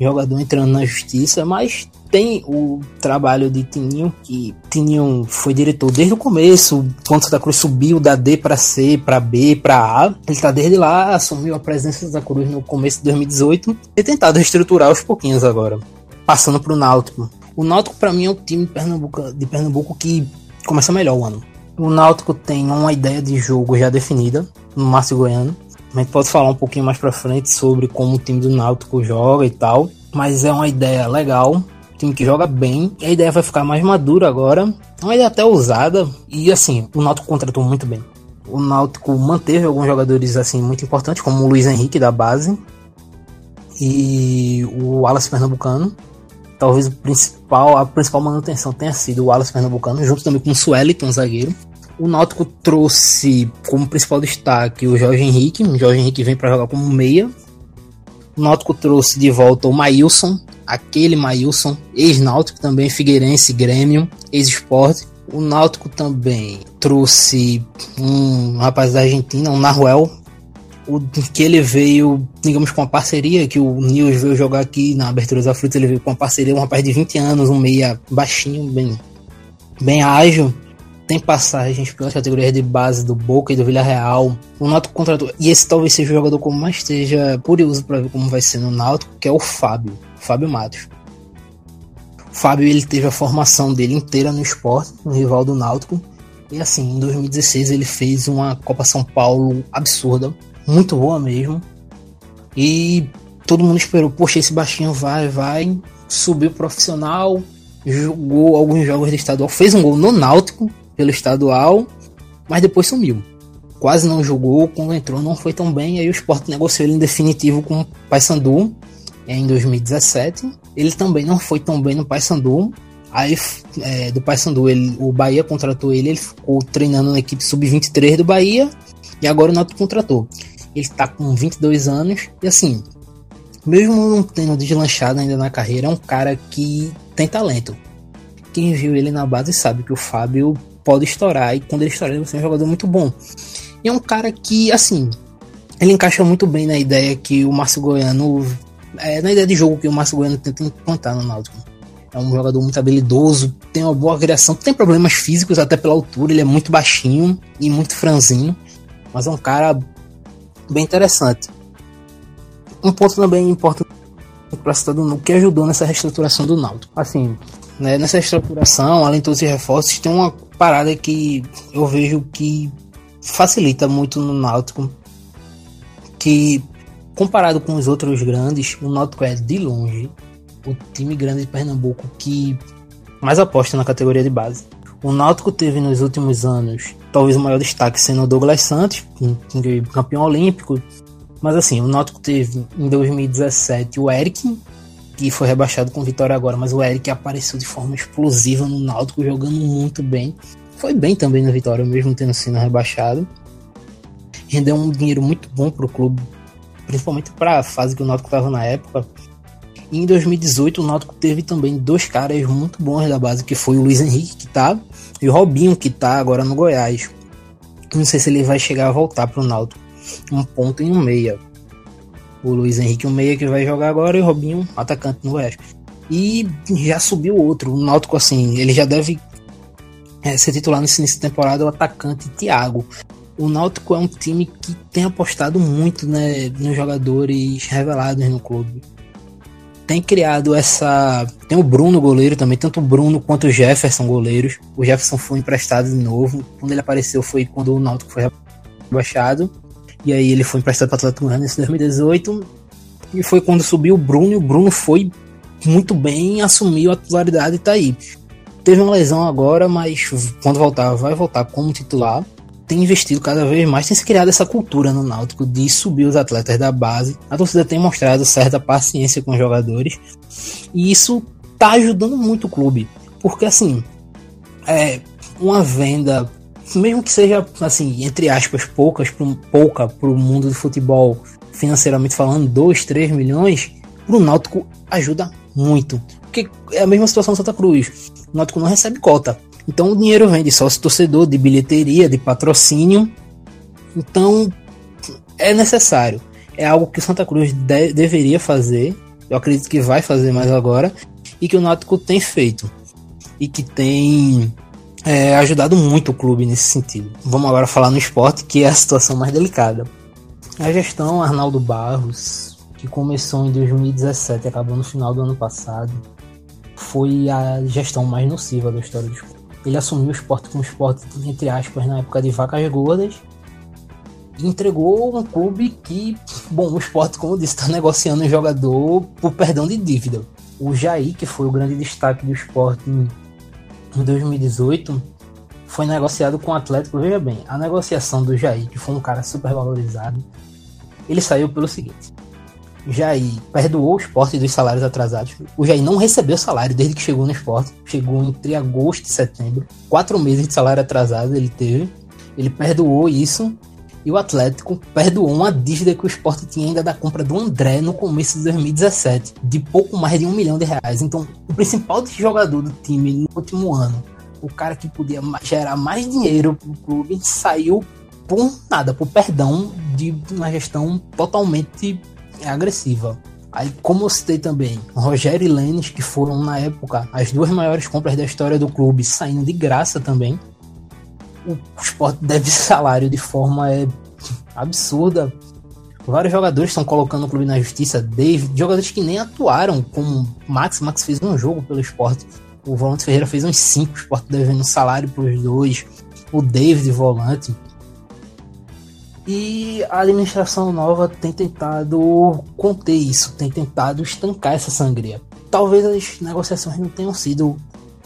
jogador entrando na justiça, mas tem o trabalho de Tininho, que Tininho foi diretor desde o começo, quando Santa Cruz subiu da D para C, para B, para A. Ele tá desde lá, assumiu a presença da Santa Cruz no começo de 2018 e tentado reestruturar aos pouquinhos agora, passando pro Náutico. O Náutico, para mim, é o time de Pernambuco, de Pernambuco que começa melhor o ano. O Náutico tem uma ideia de jogo já definida no Márcio Goiano. A gente pode falar um pouquinho mais pra frente sobre como o time do Náutico joga e tal. Mas é uma ideia legal. Time que joga bem. A ideia vai ficar mais madura agora. Uma ideia até ousada. E assim, o Náutico contratou muito bem. O Náutico manteve alguns jogadores assim muito importantes, como o Luiz Henrique da base e o Wallace Pernambucano talvez o principal, a principal manutenção tenha sido o Wallace Pernambucano, junto também com o Sueliton, zagueiro. O Náutico trouxe como principal destaque o Jorge Henrique. O Jorge Henrique vem para jogar como meia. O Náutico trouxe de volta o Maílson, aquele Maílson, ex-Náutico também, Figueirense, Grêmio, ex-Esporte. O Náutico também trouxe um rapaz da Argentina, um Naruel, o que ele veio, digamos, com uma parceria, que o Nils veio jogar aqui na abertura da Fruta, ele veio com uma parceria, um rapaz de 20 anos, um meia baixinho, bem, bem ágil, tem passagens pelas categorias de base do Boca e do Villarreal. O Náutico contratou, e esse talvez seja o jogador como mais esteja curioso para ver como vai ser no Náutico, que é o Fábio, Fábio Matos. O Fábio, ele teve a formação dele inteira no esporte, no rival do Náutico, e assim, em 2016 ele fez uma Copa São Paulo absurda, muito boa mesmo. E todo mundo esperou, poxa, esse baixinho vai, vai. Subiu profissional, jogou alguns jogos de estadual, fez um gol no Náutico pelo estadual, mas depois sumiu. Quase não jogou, quando entrou não foi tão bem. Aí o Sport negociou ele em definitivo com o Paysandu em 2017. Ele também não foi tão bem no Paysandu. Aí é, do Paysandu, ele, o Bahia contratou ele, ele ficou treinando na equipe sub-23 do Bahia e agora o Náutico contratou. Ele está com 22 anos e assim, mesmo não tendo deslanchado ainda na carreira, é um cara que tem talento. Quem viu ele na base sabe que o Fábio pode estourar e quando ele estourar ele vai ser um jogador muito bom. E é um cara que, assim, ele encaixa muito bem na ideia que o Márcio Goiano. É, na ideia de jogo que o Márcio Goiano tenta implantar no Náutico. É um jogador muito habilidoso, tem uma boa criação, tem problemas físicos até pela altura, ele é muito baixinho e muito franzino, mas é um cara bem interessante. Um ponto também importante para citar do que ajudou nessa reestruturação do Náutico. Assim, né, nessa reestruturação, além de todos os reforços, tem uma parada que eu vejo que facilita muito no Náutico, que comparado com os outros grandes, o Náutico é de longe o time grande de Pernambuco que mais aposta na categoria de base. O Náutico teve nos últimos anos, talvez o maior destaque sendo o Douglas Santos, campeão olímpico. Mas assim, o Náutico teve em 2017 o Eric, que foi rebaixado com vitória agora, mas o Eric apareceu de forma explosiva no Náutico, jogando muito bem. Foi bem também na vitória, mesmo tendo sido rebaixado. Rendeu um dinheiro muito bom para o clube, principalmente para a fase que o Náutico estava na época. E em 2018 o Náutico teve também dois caras muito bons da base, que foi o Luiz Henrique, que tá, e o Robinho, que tá agora no Goiás. Não sei se ele vai chegar a voltar pro Náutico. Um ponto e um meia. O Luiz Henrique, um meia que vai jogar agora, e o Robinho, atacante no Oeste. E já subiu outro. O Náutico, assim, ele já deve é, ser titular nesse início de temporada, o atacante Thiago. O Náutico é um time que tem apostado muito né, nos jogadores revelados no clube tem criado essa. Tem o Bruno goleiro também, tanto o Bruno quanto o Jefferson goleiros. O Jefferson foi emprestado de novo. Quando ele apareceu foi quando o Náutico foi rebaixado. E aí ele foi emprestado para o Atlético Goianiense em 2018. E foi quando subiu o Bruno e o Bruno foi muito bem, assumiu a titularidade e tá aí. Teve uma lesão agora, mas quando voltar, vai voltar como titular tem investido cada vez mais, tem se criado essa cultura no Náutico de subir os atletas da base. A torcida tem mostrado certa paciência com os jogadores e isso tá ajudando muito o clube, porque assim, é uma venda, mesmo que seja assim, entre aspas, poucas, pouca para o mundo do futebol, financeiramente falando, 2, 3 milhões, para o Náutico ajuda muito. Porque é a mesma situação do Santa Cruz. O Náutico não recebe cota. Então o dinheiro vem de sócio torcedor, de bilheteria, de patrocínio. Então é necessário. É algo que o Santa Cruz de deveria fazer. Eu acredito que vai fazer mais agora. E que o Náutico tem feito. E que tem é, ajudado muito o clube nesse sentido. Vamos agora falar no esporte, que é a situação mais delicada. A gestão Arnaldo Barros, que começou em 2017 e acabou no final do ano passado, foi a gestão mais nociva da história do esporte. Ele assumiu o esporte como esporte, entre aspas, na época de vacas gordas. E entregou um clube que, bom, o esporte, como eu disse, está negociando um jogador por perdão de dívida. O Jair, que foi o grande destaque do esporte em 2018, foi negociado com o Atlético. Veja bem, a negociação do Jair, que foi um cara super valorizado, ele saiu pelo seguinte: Jair perdoou o esporte dos salários atrasados. O Jair não recebeu salário desde que chegou no esporte. Chegou entre agosto e setembro. Quatro meses de salário atrasado ele teve. Ele perdoou isso. E o Atlético perdoou uma dívida que o esporte tinha ainda da compra do André no começo de 2017, de pouco mais de um milhão de reais. Então, o principal jogador do time no último ano, o cara que podia gerar mais dinheiro para o clube, saiu por nada, por perdão de uma gestão totalmente é agressiva. Aí, como eu citei também, Rogério e Lênis, que foram na época as duas maiores compras da história do clube, saindo de graça também. O esporte deve salário de forma é, absurda. Vários jogadores estão colocando o clube na justiça. David, jogadores que nem atuaram, como Max. Max fez um jogo pelo esporte. O Volante Ferreira fez uns cinco. O esporte devendo salário para os dois. O David, volante. E a administração nova tem tentado conter isso, tem tentado estancar essa sangria. Talvez as negociações não tenham sido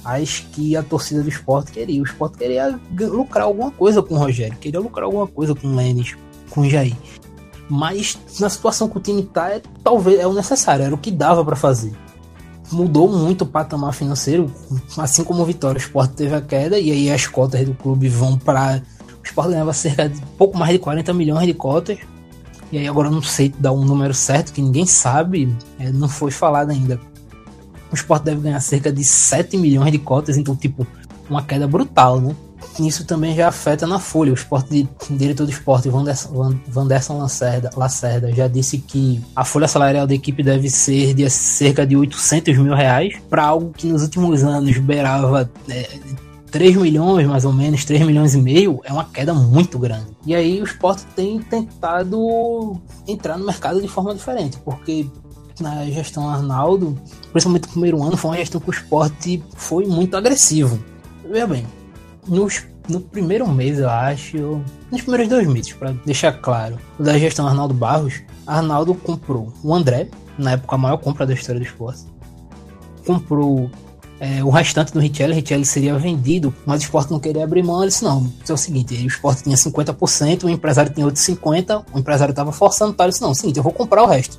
as que a torcida do esporte queria. O esporte queria lucrar alguma coisa com o Rogério, queria lucrar alguma coisa com o Lênis, com o Jair. Mas na situação que o time está, é, talvez é o necessário, era o que dava para fazer. Mudou muito o patamar financeiro, assim como o Vitória. O esporte teve a queda e aí as cotas do clube vão para o Sport ganhava cerca de pouco mais de 40 milhões de cotas. E aí agora eu não sei dar um número certo, que ninguém sabe, é, não foi falado ainda. O Sport deve ganhar cerca de 7 milhões de cotas, então, tipo, uma queda brutal, né? Isso também já afeta na folha. O esporte, o diretor do esporte, Vanderson, Lacerda, Lacerda, já disse que a folha salarial da equipe deve ser de cerca de 800 mil reais, para algo que nos últimos anos beirava é, 3 milhões, mais ou menos, 3 milhões e meio, é uma queda muito grande. E aí o esporte tem tentado entrar no mercado de forma diferente, porque na gestão Arnaldo, principalmente no primeiro ano, foi uma gestão que o esporte foi muito agressivo. Veja bem, nos, no primeiro mês, eu acho, nos primeiros dois meses, para deixar claro, da gestão Arnaldo Barros, Arnaldo comprou o André, na época a maior compra da história do esporte, comprou é, o restante do Richelli, Richelli seria vendido, mas o esporte não queria abrir mão. Ele disse: não, é o seguinte: o esporte tinha 50%, o empresário tinha outros 50%, o empresário estava forçando para ele disse: não, é o seguinte, eu vou comprar o resto.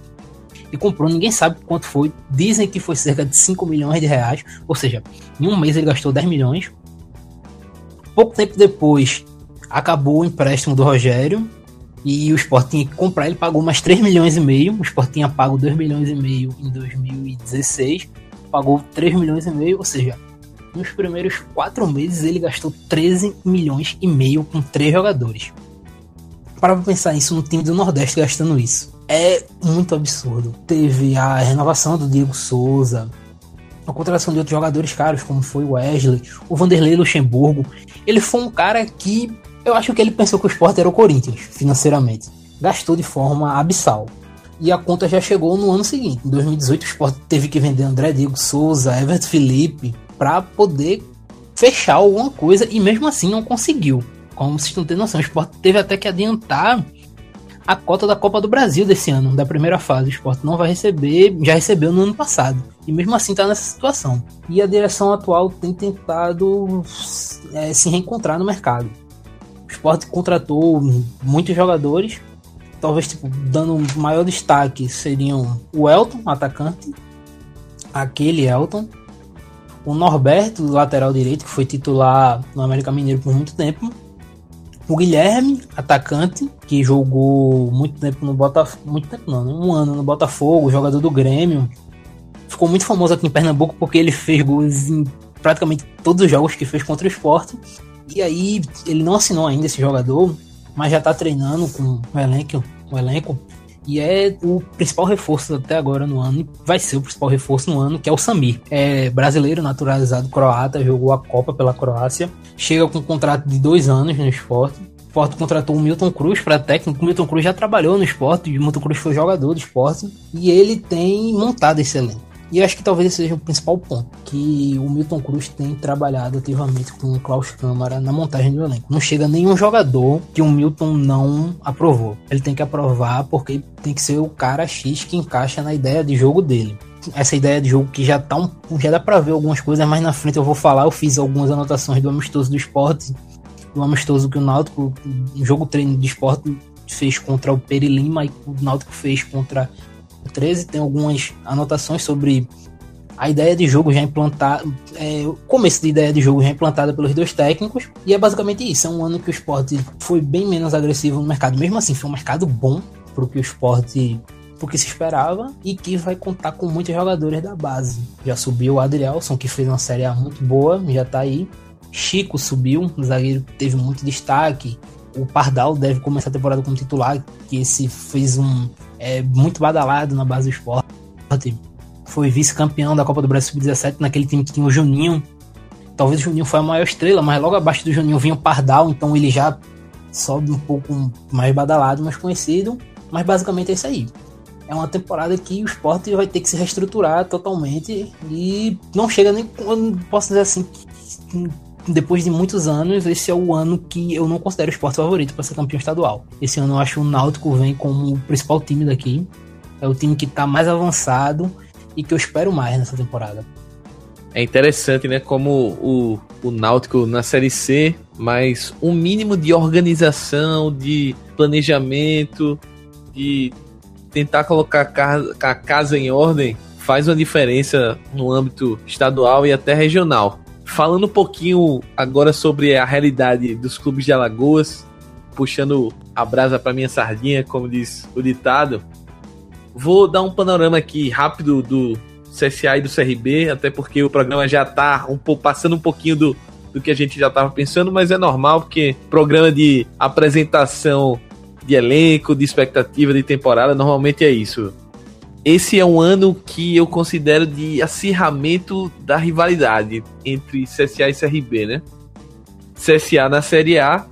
E comprou, ninguém sabe quanto foi. Dizem que foi cerca de 5 milhões de reais, ou seja, em um mês ele gastou 10 milhões. Pouco tempo depois, acabou o empréstimo do Rogério e o Sport tinha que comprar, ele pagou mais 3 milhões e meio, o Sport tinha pago 2 milhões e meio em 2016 pagou 3 milhões e meio, ou seja, Nos primeiros quatro meses ele gastou 13 milhões e meio com três jogadores. Para pensar isso no time do Nordeste gastando isso. É muito absurdo. Teve a renovação do Diego Souza, a contratação de outros jogadores caros, como foi o Wesley, o Vanderlei Luxemburgo. Ele foi um cara que eu acho que ele pensou que o esporte era o Corinthians, financeiramente. Gastou de forma abissal. E a conta já chegou no ano seguinte. Em 2018, o esporte teve que vender André Diego Souza, Everton Felipe, para poder fechar alguma coisa e mesmo assim não conseguiu. Como vocês não têm noção, o esporte teve até que adiantar a cota da Copa do Brasil desse ano, da primeira fase. O esporte não vai receber, já recebeu no ano passado. E mesmo assim está nessa situação. E a direção atual tem tentado é, se reencontrar no mercado. O esporte contratou muitos jogadores. Talvez tipo, dando maior destaque seriam o Elton, atacante, aquele Elton, o Norberto, lateral direito, que foi titular no América Mineiro por muito tempo. O Guilherme, atacante, que jogou muito tempo no Botafogo. Muito tempo não, né? um ano no Botafogo, jogador do Grêmio. Ficou muito famoso aqui em Pernambuco porque ele fez gols em praticamente todos os jogos que fez contra o esporte. E aí ele não assinou ainda esse jogador, mas já tá treinando com o elenco, o elenco e é o principal reforço até agora no ano, e vai ser o principal reforço no ano, que é o Samir. É brasileiro, naturalizado croata, jogou a Copa pela Croácia, chega com um contrato de dois anos no esporte. O esporte contratou o Milton Cruz para técnico. O Milton Cruz já trabalhou no esporte, o Milton Cruz foi jogador do esporte, e ele tem montado esse elenco. E eu acho que talvez esse seja o principal ponto, que o Milton Cruz tem trabalhado ativamente com o Klaus Câmara na montagem do elenco. Não chega nenhum jogador que o Milton não aprovou. Ele tem que aprovar porque tem que ser o cara X que encaixa na ideia de jogo dele essa ideia de jogo que já tá um, já dá para ver algumas coisas, mas na frente eu vou falar, eu fiz algumas anotações do amistoso do esporte, do amistoso que o Náutico, o jogo treino de esporte fez contra o Peri Lima e o Náutico fez contra 13 tem algumas anotações sobre a ideia de jogo já implantada, é, o começo de ideia de jogo já implantada pelos dois técnicos, e é basicamente isso. É um ano que o esporte foi bem menos agressivo no mercado, mesmo assim, foi um mercado bom para o que o esporte que se esperava e que vai contar com muitos jogadores da base. Já subiu o Adrielson, que fez uma série muito boa, já tá aí. Chico subiu, um zagueiro que teve muito destaque. O Pardal deve começar a temporada como titular, que esse fez um é muito badalado na base do esporte. Foi vice-campeão da Copa do Brasil Sub-17 naquele time que tinha o Juninho. Talvez o Juninho foi a maior estrela, mas logo abaixo do Juninho vinha o Pardal, então ele já sobe um pouco mais badalado, mais conhecido. Mas basicamente é isso aí. É uma temporada que o esporte vai ter que se reestruturar totalmente e não chega nem. Posso dizer assim, depois de muitos anos, esse é o ano que eu não considero o esporte favorito para ser campeão estadual. Esse ano eu acho o Náutico vem como o principal time daqui. É o time que está mais avançado e que eu espero mais nessa temporada. É interessante, né? Como o, o Náutico na Série C, mas um mínimo de organização, de planejamento, de tentar colocar a casa em ordem, faz uma diferença no âmbito estadual e até regional. Falando um pouquinho agora sobre a realidade dos clubes de Alagoas, puxando a brasa para minha sardinha, como diz o ditado, vou dar um panorama aqui rápido do CSA e do CRB, até porque o programa já está um passando um pouquinho do, do que a gente já estava pensando, mas é normal porque programa de apresentação de elenco, de expectativa de temporada, normalmente é isso esse é um ano que eu considero de acirramento da rivalidade entre CSA e CRB, né? CSA na Série A,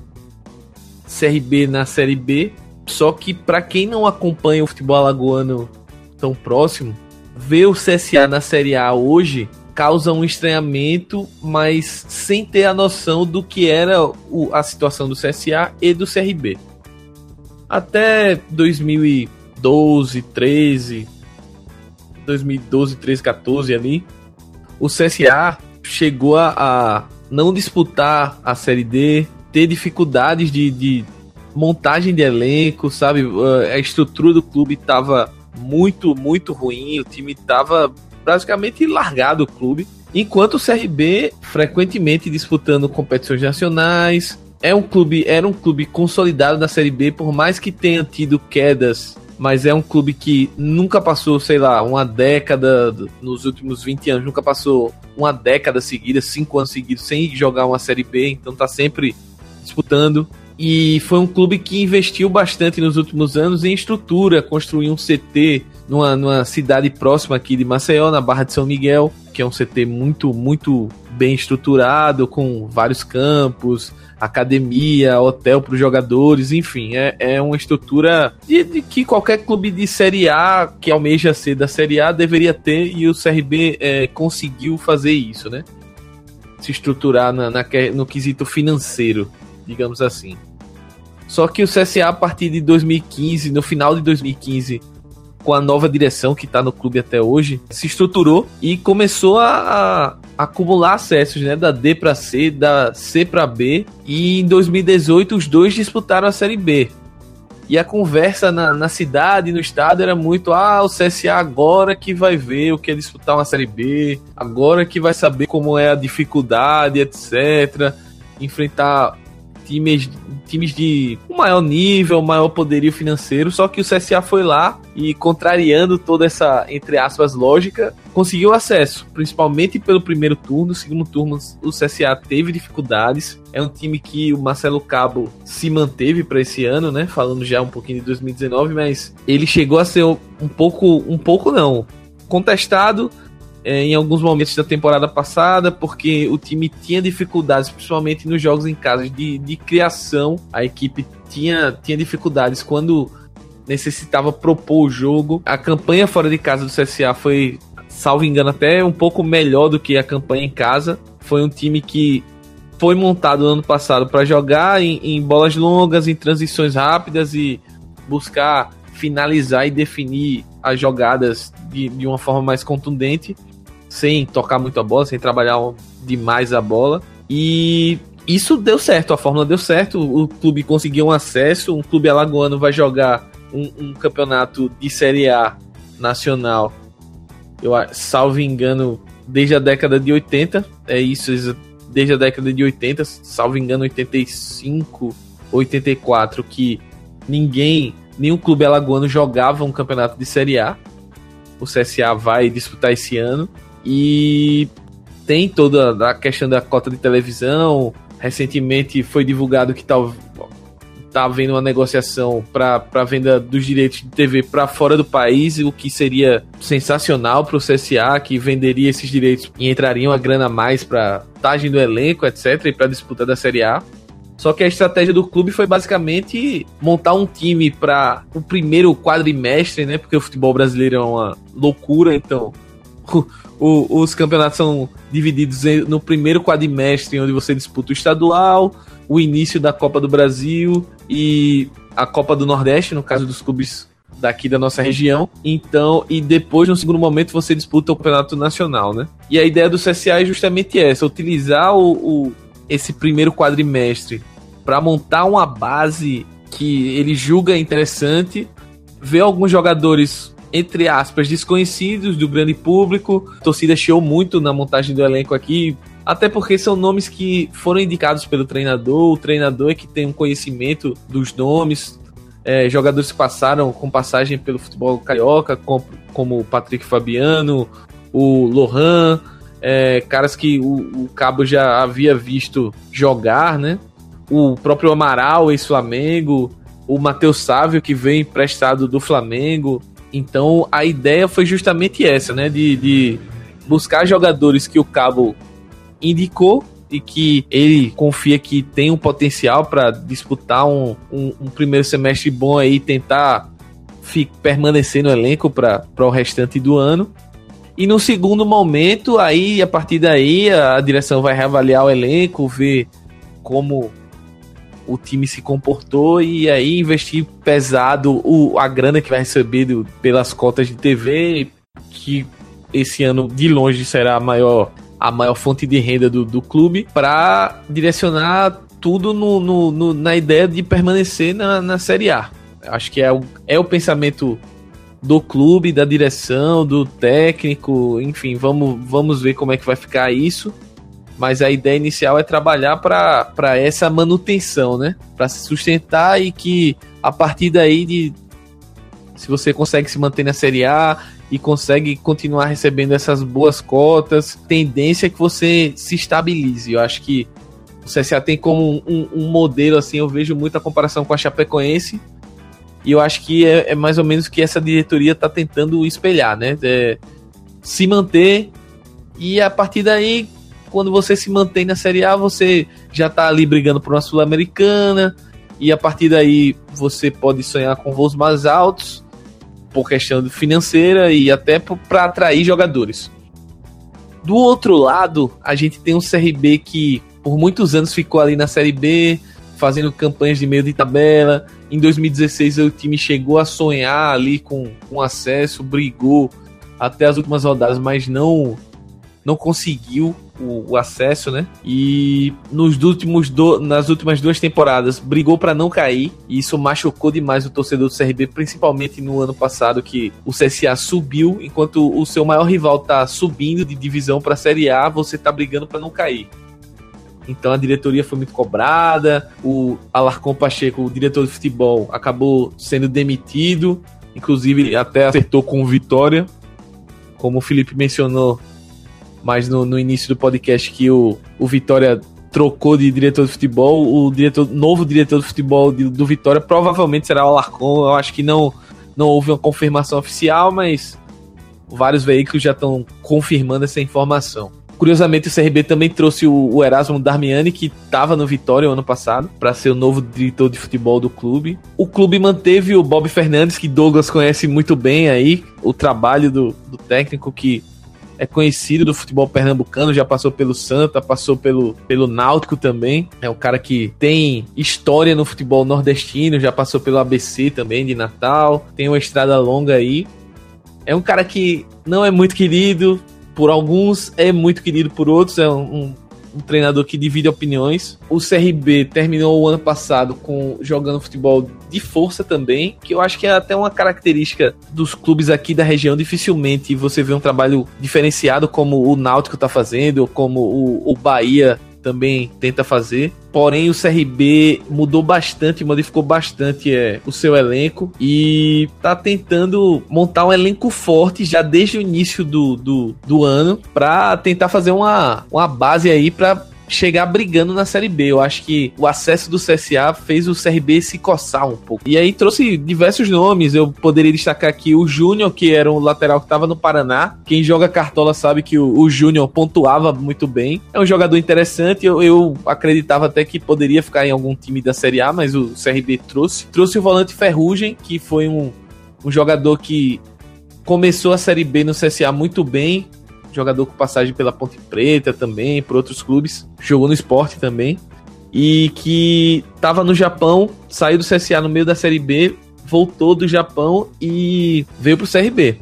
CRB na Série B. Só que para quem não acompanha o futebol alagoano tão próximo, ver o CSA na Série A hoje causa um estranhamento, mas sem ter a noção do que era o, a situação do CSA e do CRB. Até 2012, 13, 2012, 13, 14 ali, o CSA chegou a, a não disputar a Série D, ter dificuldades de, de montagem de elenco, sabe? A estrutura do clube estava muito, muito ruim, o time estava praticamente largado o clube. Enquanto o CRB frequentemente disputando competições nacionais, é um clube, era um clube consolidado na Série B, por mais que tenha tido quedas mas é um clube que nunca passou, sei lá, uma década, nos últimos 20 anos, nunca passou uma década seguida, cinco anos seguidos, sem jogar uma Série B, então tá sempre disputando. E foi um clube que investiu bastante nos últimos anos em estrutura, construiu um CT numa, numa cidade próxima aqui de Maceió, na Barra de São Miguel, que é um CT muito, muito bem estruturado, com vários campos, academia, hotel para os jogadores, enfim, é, é uma estrutura de, de, que qualquer clube de Série A que almeja ser da Série A deveria ter e o CRB é, conseguiu fazer isso, né? Se estruturar na, na, no quesito financeiro, digamos assim. Só que o CSA, a partir de 2015, no final de 2015, com a nova direção que está no clube até hoje, se estruturou e começou a, a acumular acessos, né? Da D para C, da C para B. E em 2018 os dois disputaram a Série B. E a conversa na, na cidade, no estado, era muito: ah, o CSA agora que vai ver o que é disputar uma Série B, agora que vai saber como é a dificuldade, etc. Enfrentar times, times de um maior nível, maior poderio financeiro, só que o CSA foi lá e contrariando toda essa, entre aspas, lógica, conseguiu acesso, principalmente pelo primeiro turno, segundo turno o CSA teve dificuldades, é um time que o Marcelo Cabo se manteve para esse ano, né, falando já um pouquinho de 2019, mas ele chegou a ser um pouco, um pouco não, contestado, em alguns momentos da temporada passada, porque o time tinha dificuldades, principalmente nos jogos em casa, de, de criação. A equipe tinha, tinha dificuldades quando necessitava propor o jogo. A campanha fora de casa do CSA foi, salvo engano, até um pouco melhor do que a campanha em casa. Foi um time que foi montado no ano passado para jogar em, em bolas longas, em transições rápidas e buscar finalizar e definir as jogadas de, de uma forma mais contundente sem tocar muito a bola, sem trabalhar demais a bola. E isso deu certo, a fórmula deu certo. O clube conseguiu um acesso. Um clube alagoano vai jogar um, um campeonato de Série A nacional, eu salvo engano, desde a década de 80. É isso, desde a década de 80, salvo engano, 85, 84, que ninguém, nenhum clube alagoano jogava um campeonato de Série A. O CSA vai disputar esse ano. E tem toda a questão da cota de televisão. Recentemente foi divulgado que tá, tá havendo uma negociação para venda dos direitos de TV para fora do país, o que seria sensacional para o CSA, que venderia esses direitos e entraria uma grana a mais para tagem do elenco, etc., e para disputa da Série A. Só que a estratégia do clube foi basicamente montar um time para o primeiro quadrimestre, né? Porque o futebol brasileiro é uma loucura, então o, os campeonatos são divididos no primeiro quadrimestre, onde você disputa o estadual, o início da Copa do Brasil e a Copa do Nordeste, no caso dos clubes daqui da nossa região. Então, e depois, no segundo momento, você disputa o campeonato nacional, né? E a ideia do CSA é justamente essa: utilizar o, o esse primeiro quadrimestre para montar uma base que ele julga interessante, ver alguns jogadores entre aspas, desconhecidos do grande público. A torcida chiou muito na montagem do elenco aqui, até porque são nomes que foram indicados pelo treinador. O treinador é que tem um conhecimento dos nomes. É, jogadores que passaram com passagem pelo futebol carioca, como, como o Patrick Fabiano, o Lohan, é, caras que o, o, Cabo já havia visto jogar, né? O próprio Amaral, ex-Flamengo, o Matheus Sávio, que veio emprestado do Flamengo. Então a ideia foi justamente essa, né? De, de buscar jogadores que o Cabo indicou e que ele confia que tem um potencial para disputar um, um, um, primeiro semestre bom aí, tentar permanecer no elenco para o restante do ano. E no segundo momento, aí a partir daí a direção vai reavaliar o elenco, ver como o time se comportou e aí investir pesado o, a grana que vai receber do, pelas cotas de TV, que esse ano de longe será a maior, a maior fonte de renda do, do clube, para direcionar tudo no, no, no, na ideia de permanecer na, na Série A. Acho que é o, é o pensamento do clube, da direção, do técnico, enfim, vamos, vamos ver como é que vai ficar isso mas a ideia inicial é trabalhar para essa manutenção, né? Para se sustentar e que a partir daí de se você consegue se manter na Série A e consegue continuar recebendo essas boas cotas, tendência é que você se estabilize. Eu acho que o CSA tem como um, um modelo, assim, eu vejo muita comparação com a Chapecoense, e eu acho que é, é mais ou menos o que essa diretoria está tentando espelhar, né? É, se manter e a partir daí, quando você se mantém na Série A, você já está ali brigando por uma Sul-Americana, e a partir daí você pode sonhar com voos mais altos por questão financeira e até para atrair jogadores. Do outro lado, a gente tem um CRB que por muitos anos ficou ali na Série B, fazendo campanhas de meio de tabela. Em 2016 o time chegou a sonhar ali com, com acesso, brigou até as últimas rodadas, mas não não conseguiu o, o acesso, né? E nos últimos do, nas últimas duas temporadas brigou para não cair, e isso machucou demais o torcedor do CRB, principalmente no ano passado que o CSA subiu, enquanto o seu maior rival tá subindo de divisão para Série A, você tá brigando para não cair. Então a diretoria foi muito cobrada, o Alarcon Pacheco, o diretor de futebol, acabou sendo demitido, inclusive até acertou com vitória. Como o Felipe mencionou, mas no, no início do podcast que o, o Vitória trocou de diretor de futebol, o diretor, novo diretor de futebol de, do Vitória provavelmente será o Alarcon. Eu acho que não, não houve uma confirmação oficial, mas vários veículos já estão confirmando essa informação. Curiosamente, o CRB também trouxe o, o Erasmo Darmiani, que estava no Vitória ano passado, para ser o novo diretor de futebol do clube. O clube manteve o Bob Fernandes, que Douglas conhece muito bem aí, o trabalho do, do técnico que é conhecido do futebol pernambucano, já passou pelo Santa, passou pelo, pelo Náutico também. É um cara que tem história no futebol nordestino, já passou pelo ABC também de Natal, tem uma estrada longa aí. É um cara que não é muito querido por alguns, é muito querido por outros, é um, um um treinador que divide opiniões. O CRB terminou o ano passado com jogando futebol de força também, que eu acho que é até uma característica dos clubes aqui da região. Dificilmente você vê um trabalho diferenciado como o Náutico está fazendo, ou como o, o Bahia também tenta fazer. Porém, o CRB mudou bastante, modificou bastante é, o seu elenco e tá tentando montar um elenco forte já desde o início do, do, do ano para tentar fazer uma, uma base aí para chegar brigando na Série B. Eu acho que o acesso do CSA fez o CRB se coçar um pouco. E aí trouxe diversos nomes. Eu poderia destacar aqui o Júnior, que era um lateral que estava no Paraná. Quem joga cartola sabe que o, o Júnior pontuava muito bem. É um jogador interessante. Eu, eu acreditava até que poderia ficar em algum time da Série A, mas o CRB trouxe. Trouxe o volante Ferrugem, que foi um, um jogador que começou a Série B no CSA muito bem, jogador com passagem pela Ponte Preta também, por outros clubes, jogou no esporte também, e que estava no Japão, saiu do CSA no meio da Série B, voltou do Japão e veio pro CRB.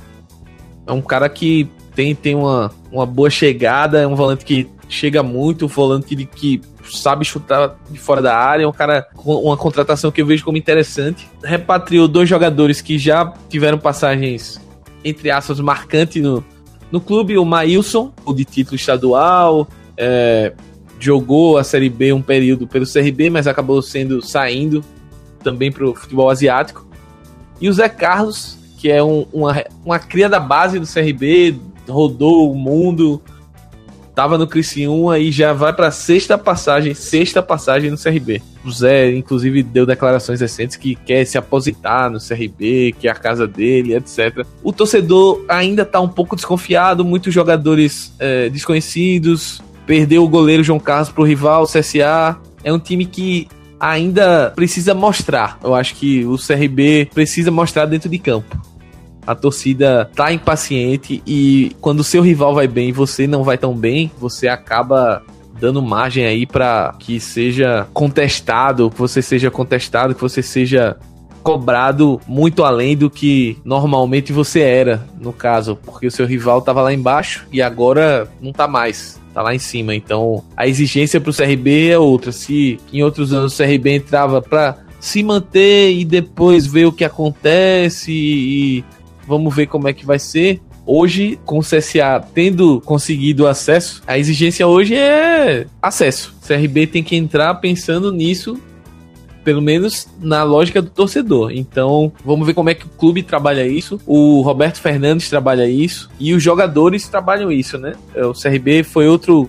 É um cara que tem, tem uma, uma boa chegada, é um volante que chega muito, um volante que, que sabe chutar de fora da área, é um cara com uma contratação que eu vejo como interessante. Repatriou dois jogadores que já tiveram passagens, entre aspas, marcantes no, no clube, o Maílson, o de título estadual, é, jogou a Série B um período pelo CRB, mas acabou sendo saindo também para o futebol asiático. E o Zé Carlos, que é um, uma, uma cria da base do CRB, rodou o mundo, tava no Criciúma e já vai para sexta passagem, sexta passagem no CRB. O Zé, inclusive, deu declarações recentes que quer se aposentar no CRB, que é a casa dele, etc. O torcedor ainda tá um pouco desconfiado, muitos jogadores é, desconhecidos, perdeu o goleiro João Carlos pro rival, o CSA. É um time que ainda precisa mostrar. Eu acho que o CRB precisa mostrar dentro de campo a torcida tá impaciente e quando o seu rival vai bem e você não vai tão bem, você acaba dando margem aí para que seja contestado, que você seja contestado, que você seja cobrado muito além do que normalmente você era, no caso, porque o seu rival tava lá embaixo e agora não tá mais, tá lá em cima. Então, a exigência pro CRB é outra. Se em outros anos o CRB entrava para se manter e depois ver o que acontece e Vamos ver como é que vai ser. Hoje, com o CSA tendo conseguido acesso, a exigência hoje é acesso. O CRB tem que entrar pensando nisso, pelo menos na lógica do torcedor. Então, vamos ver como é que o clube trabalha isso, o Roberto Fernandes trabalha isso e os jogadores trabalham isso, né? É, o CRB foi outro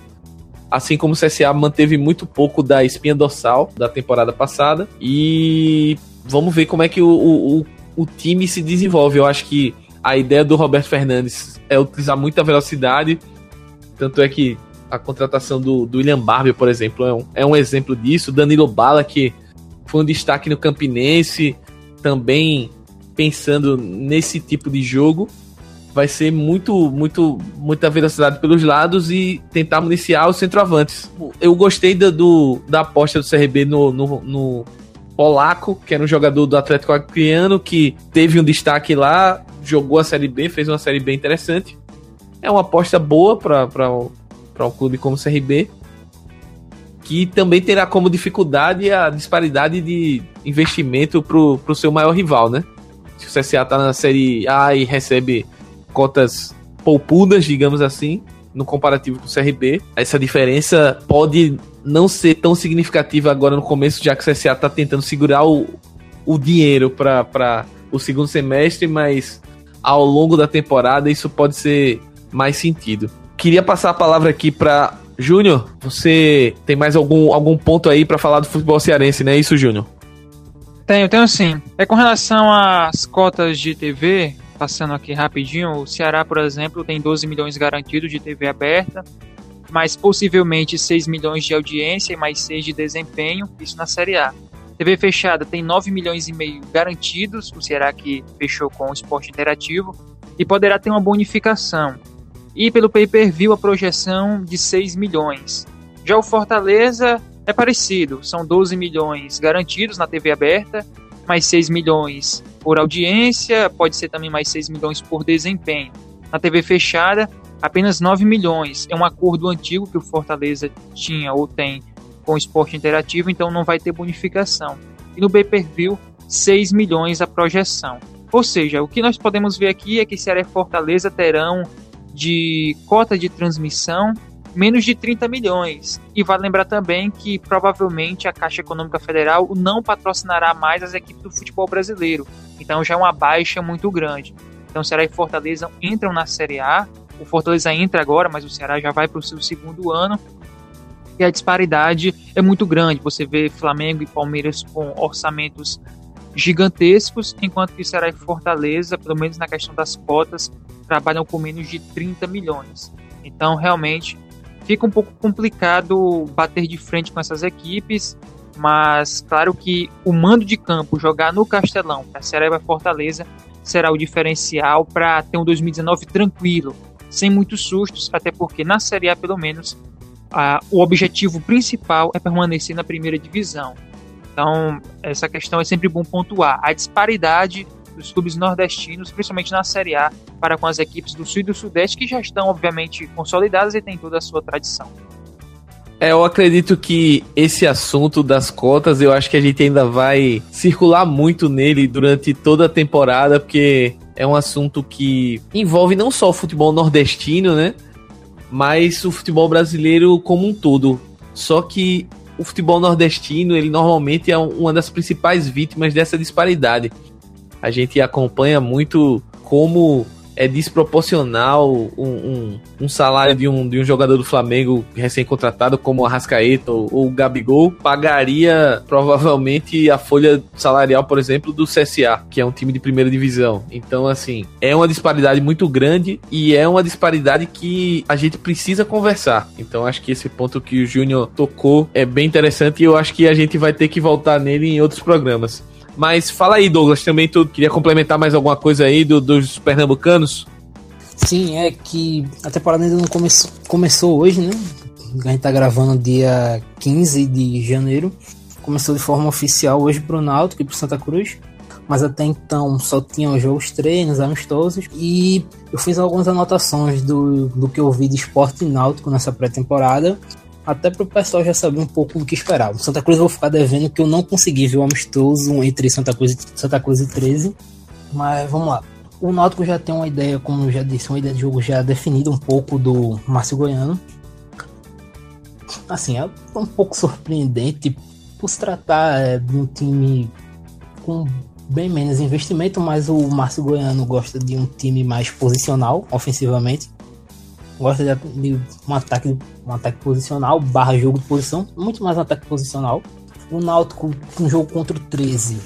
assim como o CSA manteve muito pouco da espinha dorsal da temporada passada. E vamos ver como é que o, o, o time se desenvolve. Eu acho que a ideia do Roberto Fernandes é utilizar muita velocidade. Tanto é que a contratação do, do William Barbie, por exemplo, é um, é um exemplo disso. Danilo Bala, que foi um destaque no Campinense, também pensando nesse tipo de jogo vai ser muito, muito, muita velocidade pelos lados e tentar municiar os centroavantes. Eu gostei da, do, da aposta do CRB no, no, no Polaco, que era um jogador do Atlético Acreano, que teve um destaque lá, jogou a Série B, fez uma Série B interessante. É uma aposta boa para um clube como o CRB, que também terá como dificuldade a disparidade de investimento para o seu maior rival, né? Se o CSA está na Série A e recebe cotas poupudas, digamos assim, no comparativo com o CRB. Essa diferença pode não ser tão significativa agora no começo, já que o CSA está tentando segurar o, o dinheiro para o segundo semestre, mas ao longo da temporada isso pode ser mais sentido. Queria passar a palavra aqui para Júnior. Você tem mais algum, algum ponto aí para falar do futebol cearense, não é isso, Júnior? Tenho, tenho sim. É com relação às cotas de TV, passando aqui rapidinho, o Ceará, por exemplo, tem 12 milhões garantidos de TV aberta, mas possivelmente 6 milhões de audiência e mais 6 de desempenho, isso na Série A. TV fechada tem 9 milhões e meio garantidos, o Ceará que fechou com o esporte interativo, e poderá ter uma bonificação. E pelo pay-per-view a projeção de 6 milhões. Já o Fortaleza é parecido, são 12 milhões garantidos na TV aberta, mais 6 milhões por audiência, pode ser também mais 6 milhões por desempenho. Na TV fechada, apenas 9 milhões. É um acordo antigo que o Fortaleza tinha ou tem com o esporte interativo, então não vai ter bonificação. E no pay-per-view, 6 milhões a projeção. Ou seja, o que nós podemos ver aqui é que Ceará e Fortaleza terão de cota de transmissão menos de 30 milhões. E vale lembrar também que provavelmente a Caixa Econômica Federal não patrocinará mais as equipes do futebol brasileiro. Então já é uma baixa muito grande. Então Ceará e Fortaleza entram na Série A. O Fortaleza entra agora, mas o Ceará já vai para o seu segundo ano. E a disparidade é muito grande. Você vê Flamengo e Palmeiras com orçamentos gigantescos, enquanto que Ceará e Fortaleza, pelo menos na questão das cotas, trabalham com menos de 30 milhões. Então, realmente, fica um pouco complicado bater de frente com essas equipes, mas claro que o mando de campo jogar no Castelão para Ceará Fortaleza será o diferencial para ter um 2019 tranquilo, sem muitos sustos, até porque na Série A pelo menos a, o objetivo principal é permanecer na primeira divisão. Então, essa questão é sempre bom pontuar. A disparidade dos clubes nordestinos, principalmente na Série A, para com as equipes do Sul e do Sudeste, que já estão, obviamente, consolidadas e têm toda a sua tradição. É, eu acredito que esse assunto das cotas, eu acho que a gente ainda vai circular muito nele durante toda a temporada, porque é um assunto que envolve não só o futebol nordestino, né? Mas o futebol brasileiro como um todo. Só que o futebol nordestino, ele normalmente é uma das principais vítimas dessa disparidade a gente acompanha muito como é desproporcional um, um, um, salário de um, de um jogador do Flamengo recém-contratado como o Arrascaeta ou o Gabigol pagaria provavelmente a folha salarial, por exemplo, do CSA, que é um time de primeira divisão. Então, assim, é uma disparidade muito grande e é uma disparidade que a gente precisa conversar. Então, acho que esse ponto que o Júnior tocou é bem interessante e eu acho que a gente vai ter que voltar nele em outros programas. Mas fala aí, Douglas, também tu queria complementar mais alguma coisa aí do, dos pernambucanos? Sim, é que a temporada ainda não começou, começou hoje, né? A gente tá gravando dia 15 de janeiro. Começou de forma oficial hoje pro Náutico e pro Santa Cruz. Mas até então só tinham jogos treinos, amistosos. E eu fiz algumas anotações do, do que eu vi de esporte náutico nessa pré-temporada até para o pessoal já saber um pouco do que esperar. Santa Cruz eu vou ficar devendo que eu não consegui ver o amistoso entre Santa Cruz, Santa Cruz e 13, mas vamos lá. O Náutico já tem uma ideia, como eu já disse, uma ideia de jogo já definida um pouco do Márcio Goiano. Assim, é um pouco surpreendente por se tratar é, de um time com bem menos investimento, mas o Márcio Goiano gosta de um time mais posicional, ofensivamente. Gosta de, de um ataque um ataque posicional, barra jogo de posição, muito mais um ataque posicional. O Náutico, no jogo contra o 13,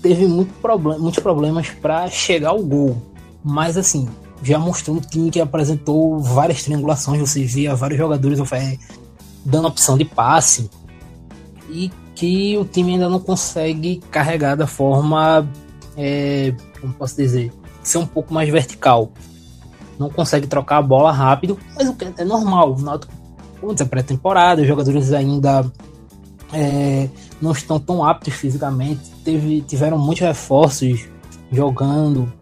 teve muito problem muitos problemas para chegar ao gol. Mas assim, já mostrou um time que apresentou várias triangulações, você via vários jogadores dando opção de passe. E que o time ainda não consegue carregar da forma, é, como posso dizer, ser um pouco mais vertical. Não consegue trocar a bola rápido, mas o é normal. Como dizer, pré-temporada, os jogadores ainda é, não estão tão aptos fisicamente, teve, tiveram muitos reforços jogando,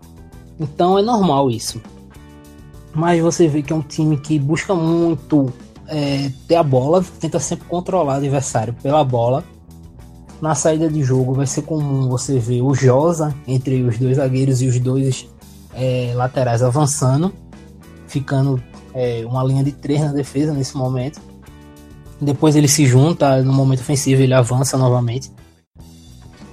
então é normal isso. Mas você vê que é um time que busca muito é, ter a bola, tenta sempre controlar o adversário pela bola. Na saída de jogo vai ser comum você ver o Josa entre os dois zagueiros e os dois é, laterais avançando, ficando é, uma linha de três na defesa nesse momento. Depois ele se junta no momento ofensivo, ele avança novamente.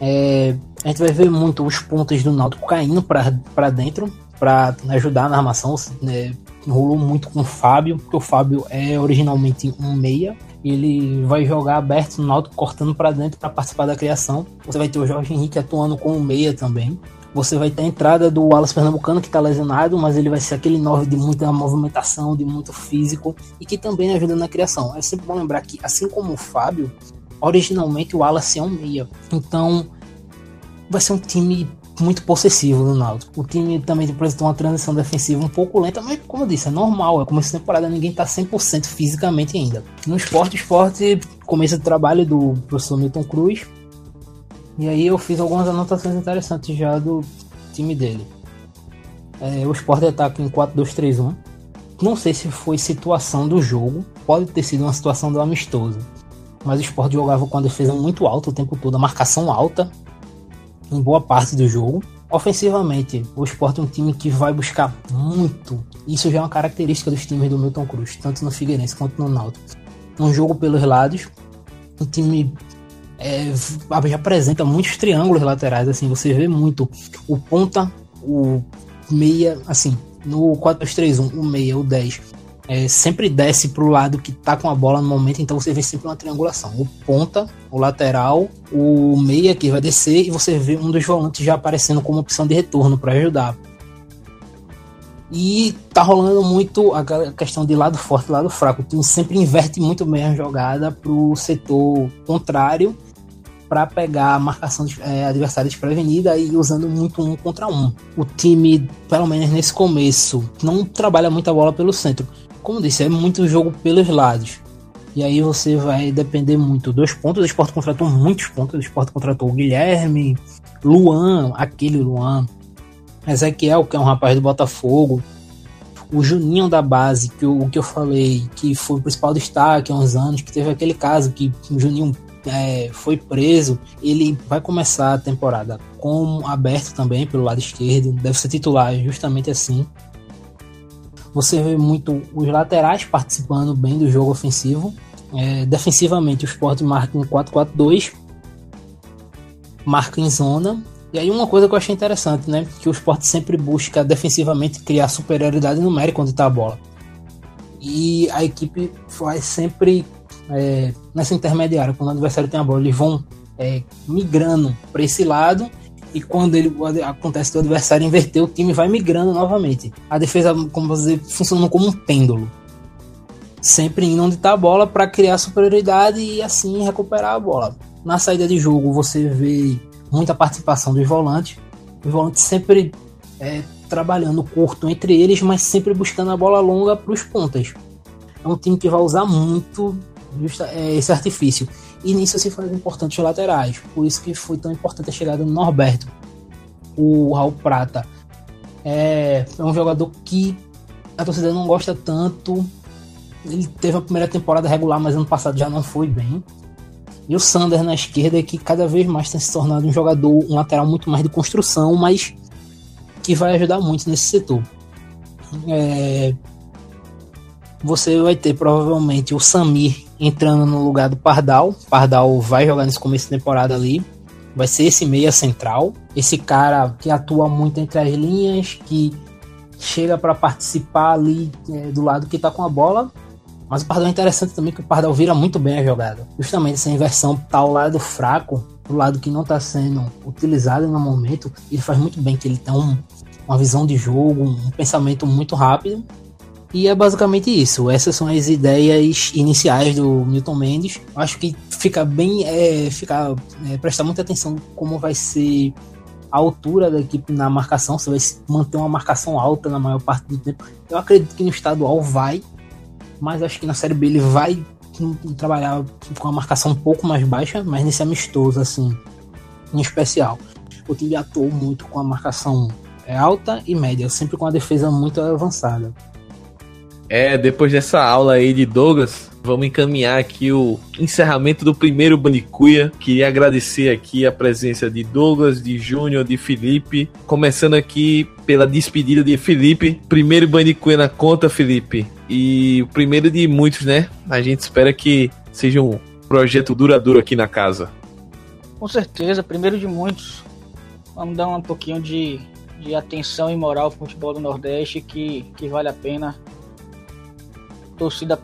É, a gente vai ver muito os pontos do Náutico caindo para dentro para ajudar na armação. Né? Rolou muito com o Fábio, porque o Fábio é originalmente um meia. Ele vai jogar aberto no Náutico, cortando para dentro para participar da criação. Você vai ter o Jorge Henrique atuando com o meia também. Você vai ter a entrada do Wallace Pernambucano, que está lesionado, mas ele vai ser aquele 9 de muita movimentação, de muito físico e que também ajuda na criação. É sempre bom lembrar que, assim como o Fábio, originalmente o Wallace é um meia. Então, vai ser um time muito possessivo no Náutico. O time também apresentou uma transição defensiva um pouco lenta, mas como eu disse, é normal. É como essa temporada ninguém está 100% fisicamente ainda. No esporte, esporte começa o trabalho do professor Milton Cruz e aí eu fiz algumas anotações interessantes já do time dele. É, o Sport ataca em 4-2-3-1. Não sei se foi situação do jogo, pode ter sido uma situação do amistoso. Mas o Sport jogava com a defesa muito alta o tempo todo, a marcação alta em boa parte do jogo. Ofensivamente, o Sport é um time que vai buscar muito. Isso já é uma característica dos times do Milton Cruz, tanto no Figueirense quanto no Náutico. Um jogo pelos lados, um time é, apresenta muitos triângulos laterais, assim, você vê muito o ponta, o meia, assim, no 4-2-3-1, o meia, o 10, é, sempre desce para o lado que tá com a bola no momento, então você vê sempre uma triangulação. O ponta, o lateral, o meia que vai descer e você vê um dos volantes já aparecendo como opção de retorno para ajudar. E tá rolando muito a questão de lado forte e lado fraco. O time sempre inverte muito bem a jogada pro setor contrário para pegar a marcação de, é, adversária desprevenida e usando muito um contra um. O time, pelo menos nesse começo, não trabalha muita bola pelo centro. Como disse, é muito jogo pelos lados. E aí você vai depender muito dos pontos. O Sport contratou muitos pontos. O Sport contratou o Guilherme, Luan, aquele Luan, Ezequiel, que é um rapaz do Botafogo, o Juninho da base, que o que eu falei, que foi o principal destaque há uns anos, que teve aquele caso que o Juninho é, foi preso, ele vai começar a temporada com aberto também pelo lado esquerdo, deve ser titular justamente assim. Você vê muito os laterais participando bem do jogo ofensivo. É, defensivamente, o Sport marca em 4-4-2, marca em zona. E aí, uma coisa que eu achei interessante, né? Que o Sport sempre busca defensivamente criar superioridade numérica onde está a bola. E a equipe faz sempre é, nessa intermediária, quando o adversário tem a bola, eles vão é, migrando para esse lado e quando ele acontece do adversário inverter, o time vai migrando novamente. A defesa, como dizer, funcionando como um pêndulo. Sempre indo onde está a bola para criar superioridade e assim recuperar a bola. Na saída de jogo, você vê muita participação dos volantes. Os volantes sempre é, trabalhando curto entre eles, mas sempre buscando a bola longa para os pontas. É um time que vai usar muito justa, é, esse artifício. E nisso se faz importante os laterais. Por isso que foi tão importante a chegada do Norberto. O Raul Prata é, é um jogador que a torcida não gosta tanto. Ele teve a primeira temporada regular, mas ano passado já não foi bem. E o Sander na esquerda, que cada vez mais tem se tornado um jogador, um lateral muito mais de construção, mas que vai ajudar muito nesse setor. É, você vai ter provavelmente o Samir entrando no lugar do Pardal. Pardal vai jogar nesse começo de temporada ali. Vai ser esse meia central. Esse cara que atua muito entre as linhas, que chega para participar ali é, do lado que tá com a bola. Mas o Pardal é interessante também que o Pardal vira muito bem a jogada. Justamente essa inversão tá ao lado fraco, do lado que não está sendo utilizado no momento. Ele faz muito bem, que ele tem um, uma visão de jogo, um pensamento muito rápido. E é basicamente isso. Essas são as ideias iniciais do Milton Mendes. Acho que fica bem. É, fica, é, prestar muita atenção como vai ser a altura da equipe na marcação. Se vai manter uma marcação alta na maior parte do tempo. Eu acredito que no estadual vai. Mas acho que na Série B ele vai trabalhar com a marcação um pouco mais baixa. Mas nesse amistoso, assim, em especial. O time atuou muito com a marcação é, alta e média, sempre com a defesa muito avançada. É, depois dessa aula aí de Douglas, vamos encaminhar aqui o encerramento do primeiro Bandicuia. Queria agradecer aqui a presença de Douglas, de Júnior, de Felipe. Começando aqui pela despedida de Felipe. Primeiro Bandicuia na conta, Felipe. E o primeiro de muitos, né? A gente espera que seja um projeto duradouro aqui na casa. Com certeza, primeiro de muitos. Vamos dar um pouquinho de, de atenção e moral ao futebol do Nordeste que, que vale a pena torcida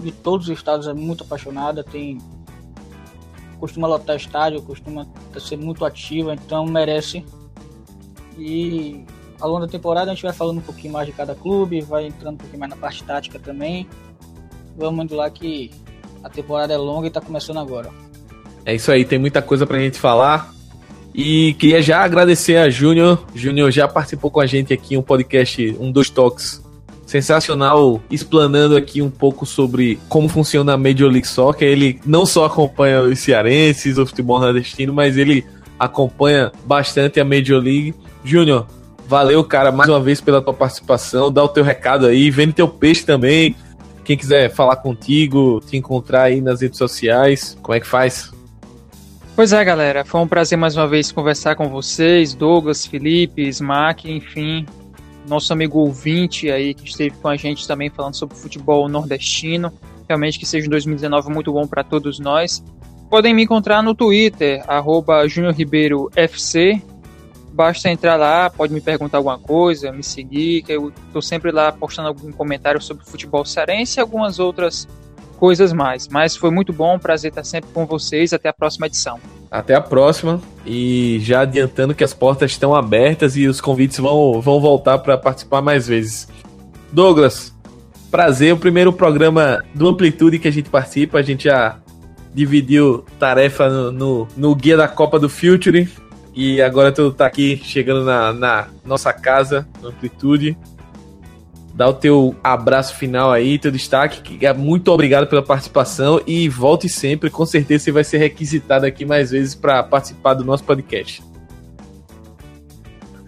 de todos os estados é muito apaixonada, tem costuma lotar estádio, costuma ser muito ativa, então merece. E ao longo da temporada a gente vai falando um pouquinho mais de cada clube, vai entrando um pouquinho mais na parte tática também. Vamos indo lá que a temporada é longa e está começando agora. É isso aí, tem muita coisa pra gente falar. E queria já agradecer a Júnior. Júnior já participou com a gente aqui um podcast, um dos toques sensacional explanando aqui um pouco sobre como funciona a Major League Soccer. Ele não só acompanha os cearenses, o futebol nordestino, mas ele acompanha bastante a Major League. Júnior, valeu, cara, mais uma vez pela tua participação. Dá o teu recado aí, vende teu peixe também. Quem quiser falar contigo, te encontrar aí nas redes sociais, como é que faz? Pois é, galera, foi um prazer mais uma vez conversar com vocês, Douglas, Felipe, Smack, enfim, nosso amigo ouvinte aí que esteve com a gente também falando sobre futebol nordestino. Realmente que seja um 2019 muito bom para todos nós. Podem me encontrar no Twitter, arroba FC. Basta entrar lá, pode me perguntar alguma coisa, me seguir, que eu estou sempre lá postando algum comentário sobre futebol cearense e algumas outras coisas mais. Mas foi muito bom, prazer estar sempre com vocês. Até a próxima edição. Até a próxima. E já adiantando que as portas estão abertas e os convites vão, vão voltar para participar mais vezes. Douglas, prazer. O primeiro programa do Amplitude que a gente participa. A gente já dividiu tarefa no, no, no guia da Copa do Future. E agora tu tá aqui chegando na, na nossa casa, Amplitude dar o teu abraço final aí, teu destaque. É muito obrigado pela participação e volte sempre. Com certeza você vai ser requisitado aqui mais vezes para participar do nosso podcast.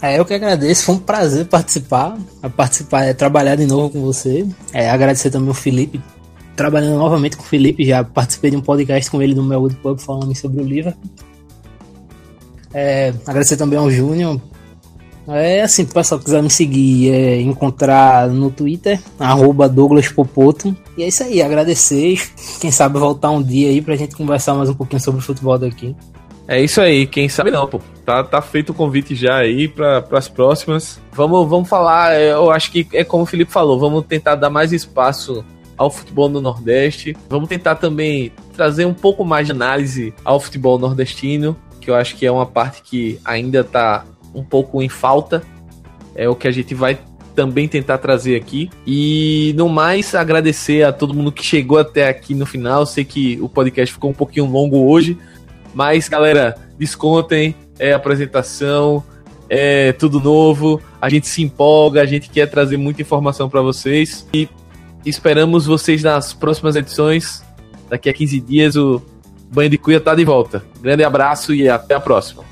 É, eu que agradeço, foi um prazer participar, participar, é, trabalhar de novo com você. É, agradecer também o Felipe, trabalhando novamente com o Felipe, já participei de um podcast com ele no meu Pub falando sobre o livro. É, agradecer também ao Júnior é assim, se o pessoal quiser me seguir, é, encontrar no Twitter, arroba Douglas Popoto. E é isso aí, agradecer. Quem sabe voltar um dia aí pra gente conversar mais um pouquinho sobre o futebol daqui. É isso aí, quem sabe não, pô. Tá, tá feito o convite já aí para as próximas. Vamos, vamos falar, eu acho que é como o Felipe falou, vamos tentar dar mais espaço ao futebol no Nordeste. Vamos tentar também trazer um pouco mais de análise ao futebol nordestino, que eu acho que é uma parte que ainda tá um pouco em falta. É o que a gente vai também tentar trazer aqui. E no mais, agradecer a todo mundo que chegou até aqui no final. Sei que o podcast ficou um pouquinho longo hoje, mas galera, descontem, é apresentação, é tudo novo. A gente se empolga, a gente quer trazer muita informação para vocês e esperamos vocês nas próximas edições. Daqui a 15 dias o Banho de Cuia tá de volta. Grande abraço e até a próxima.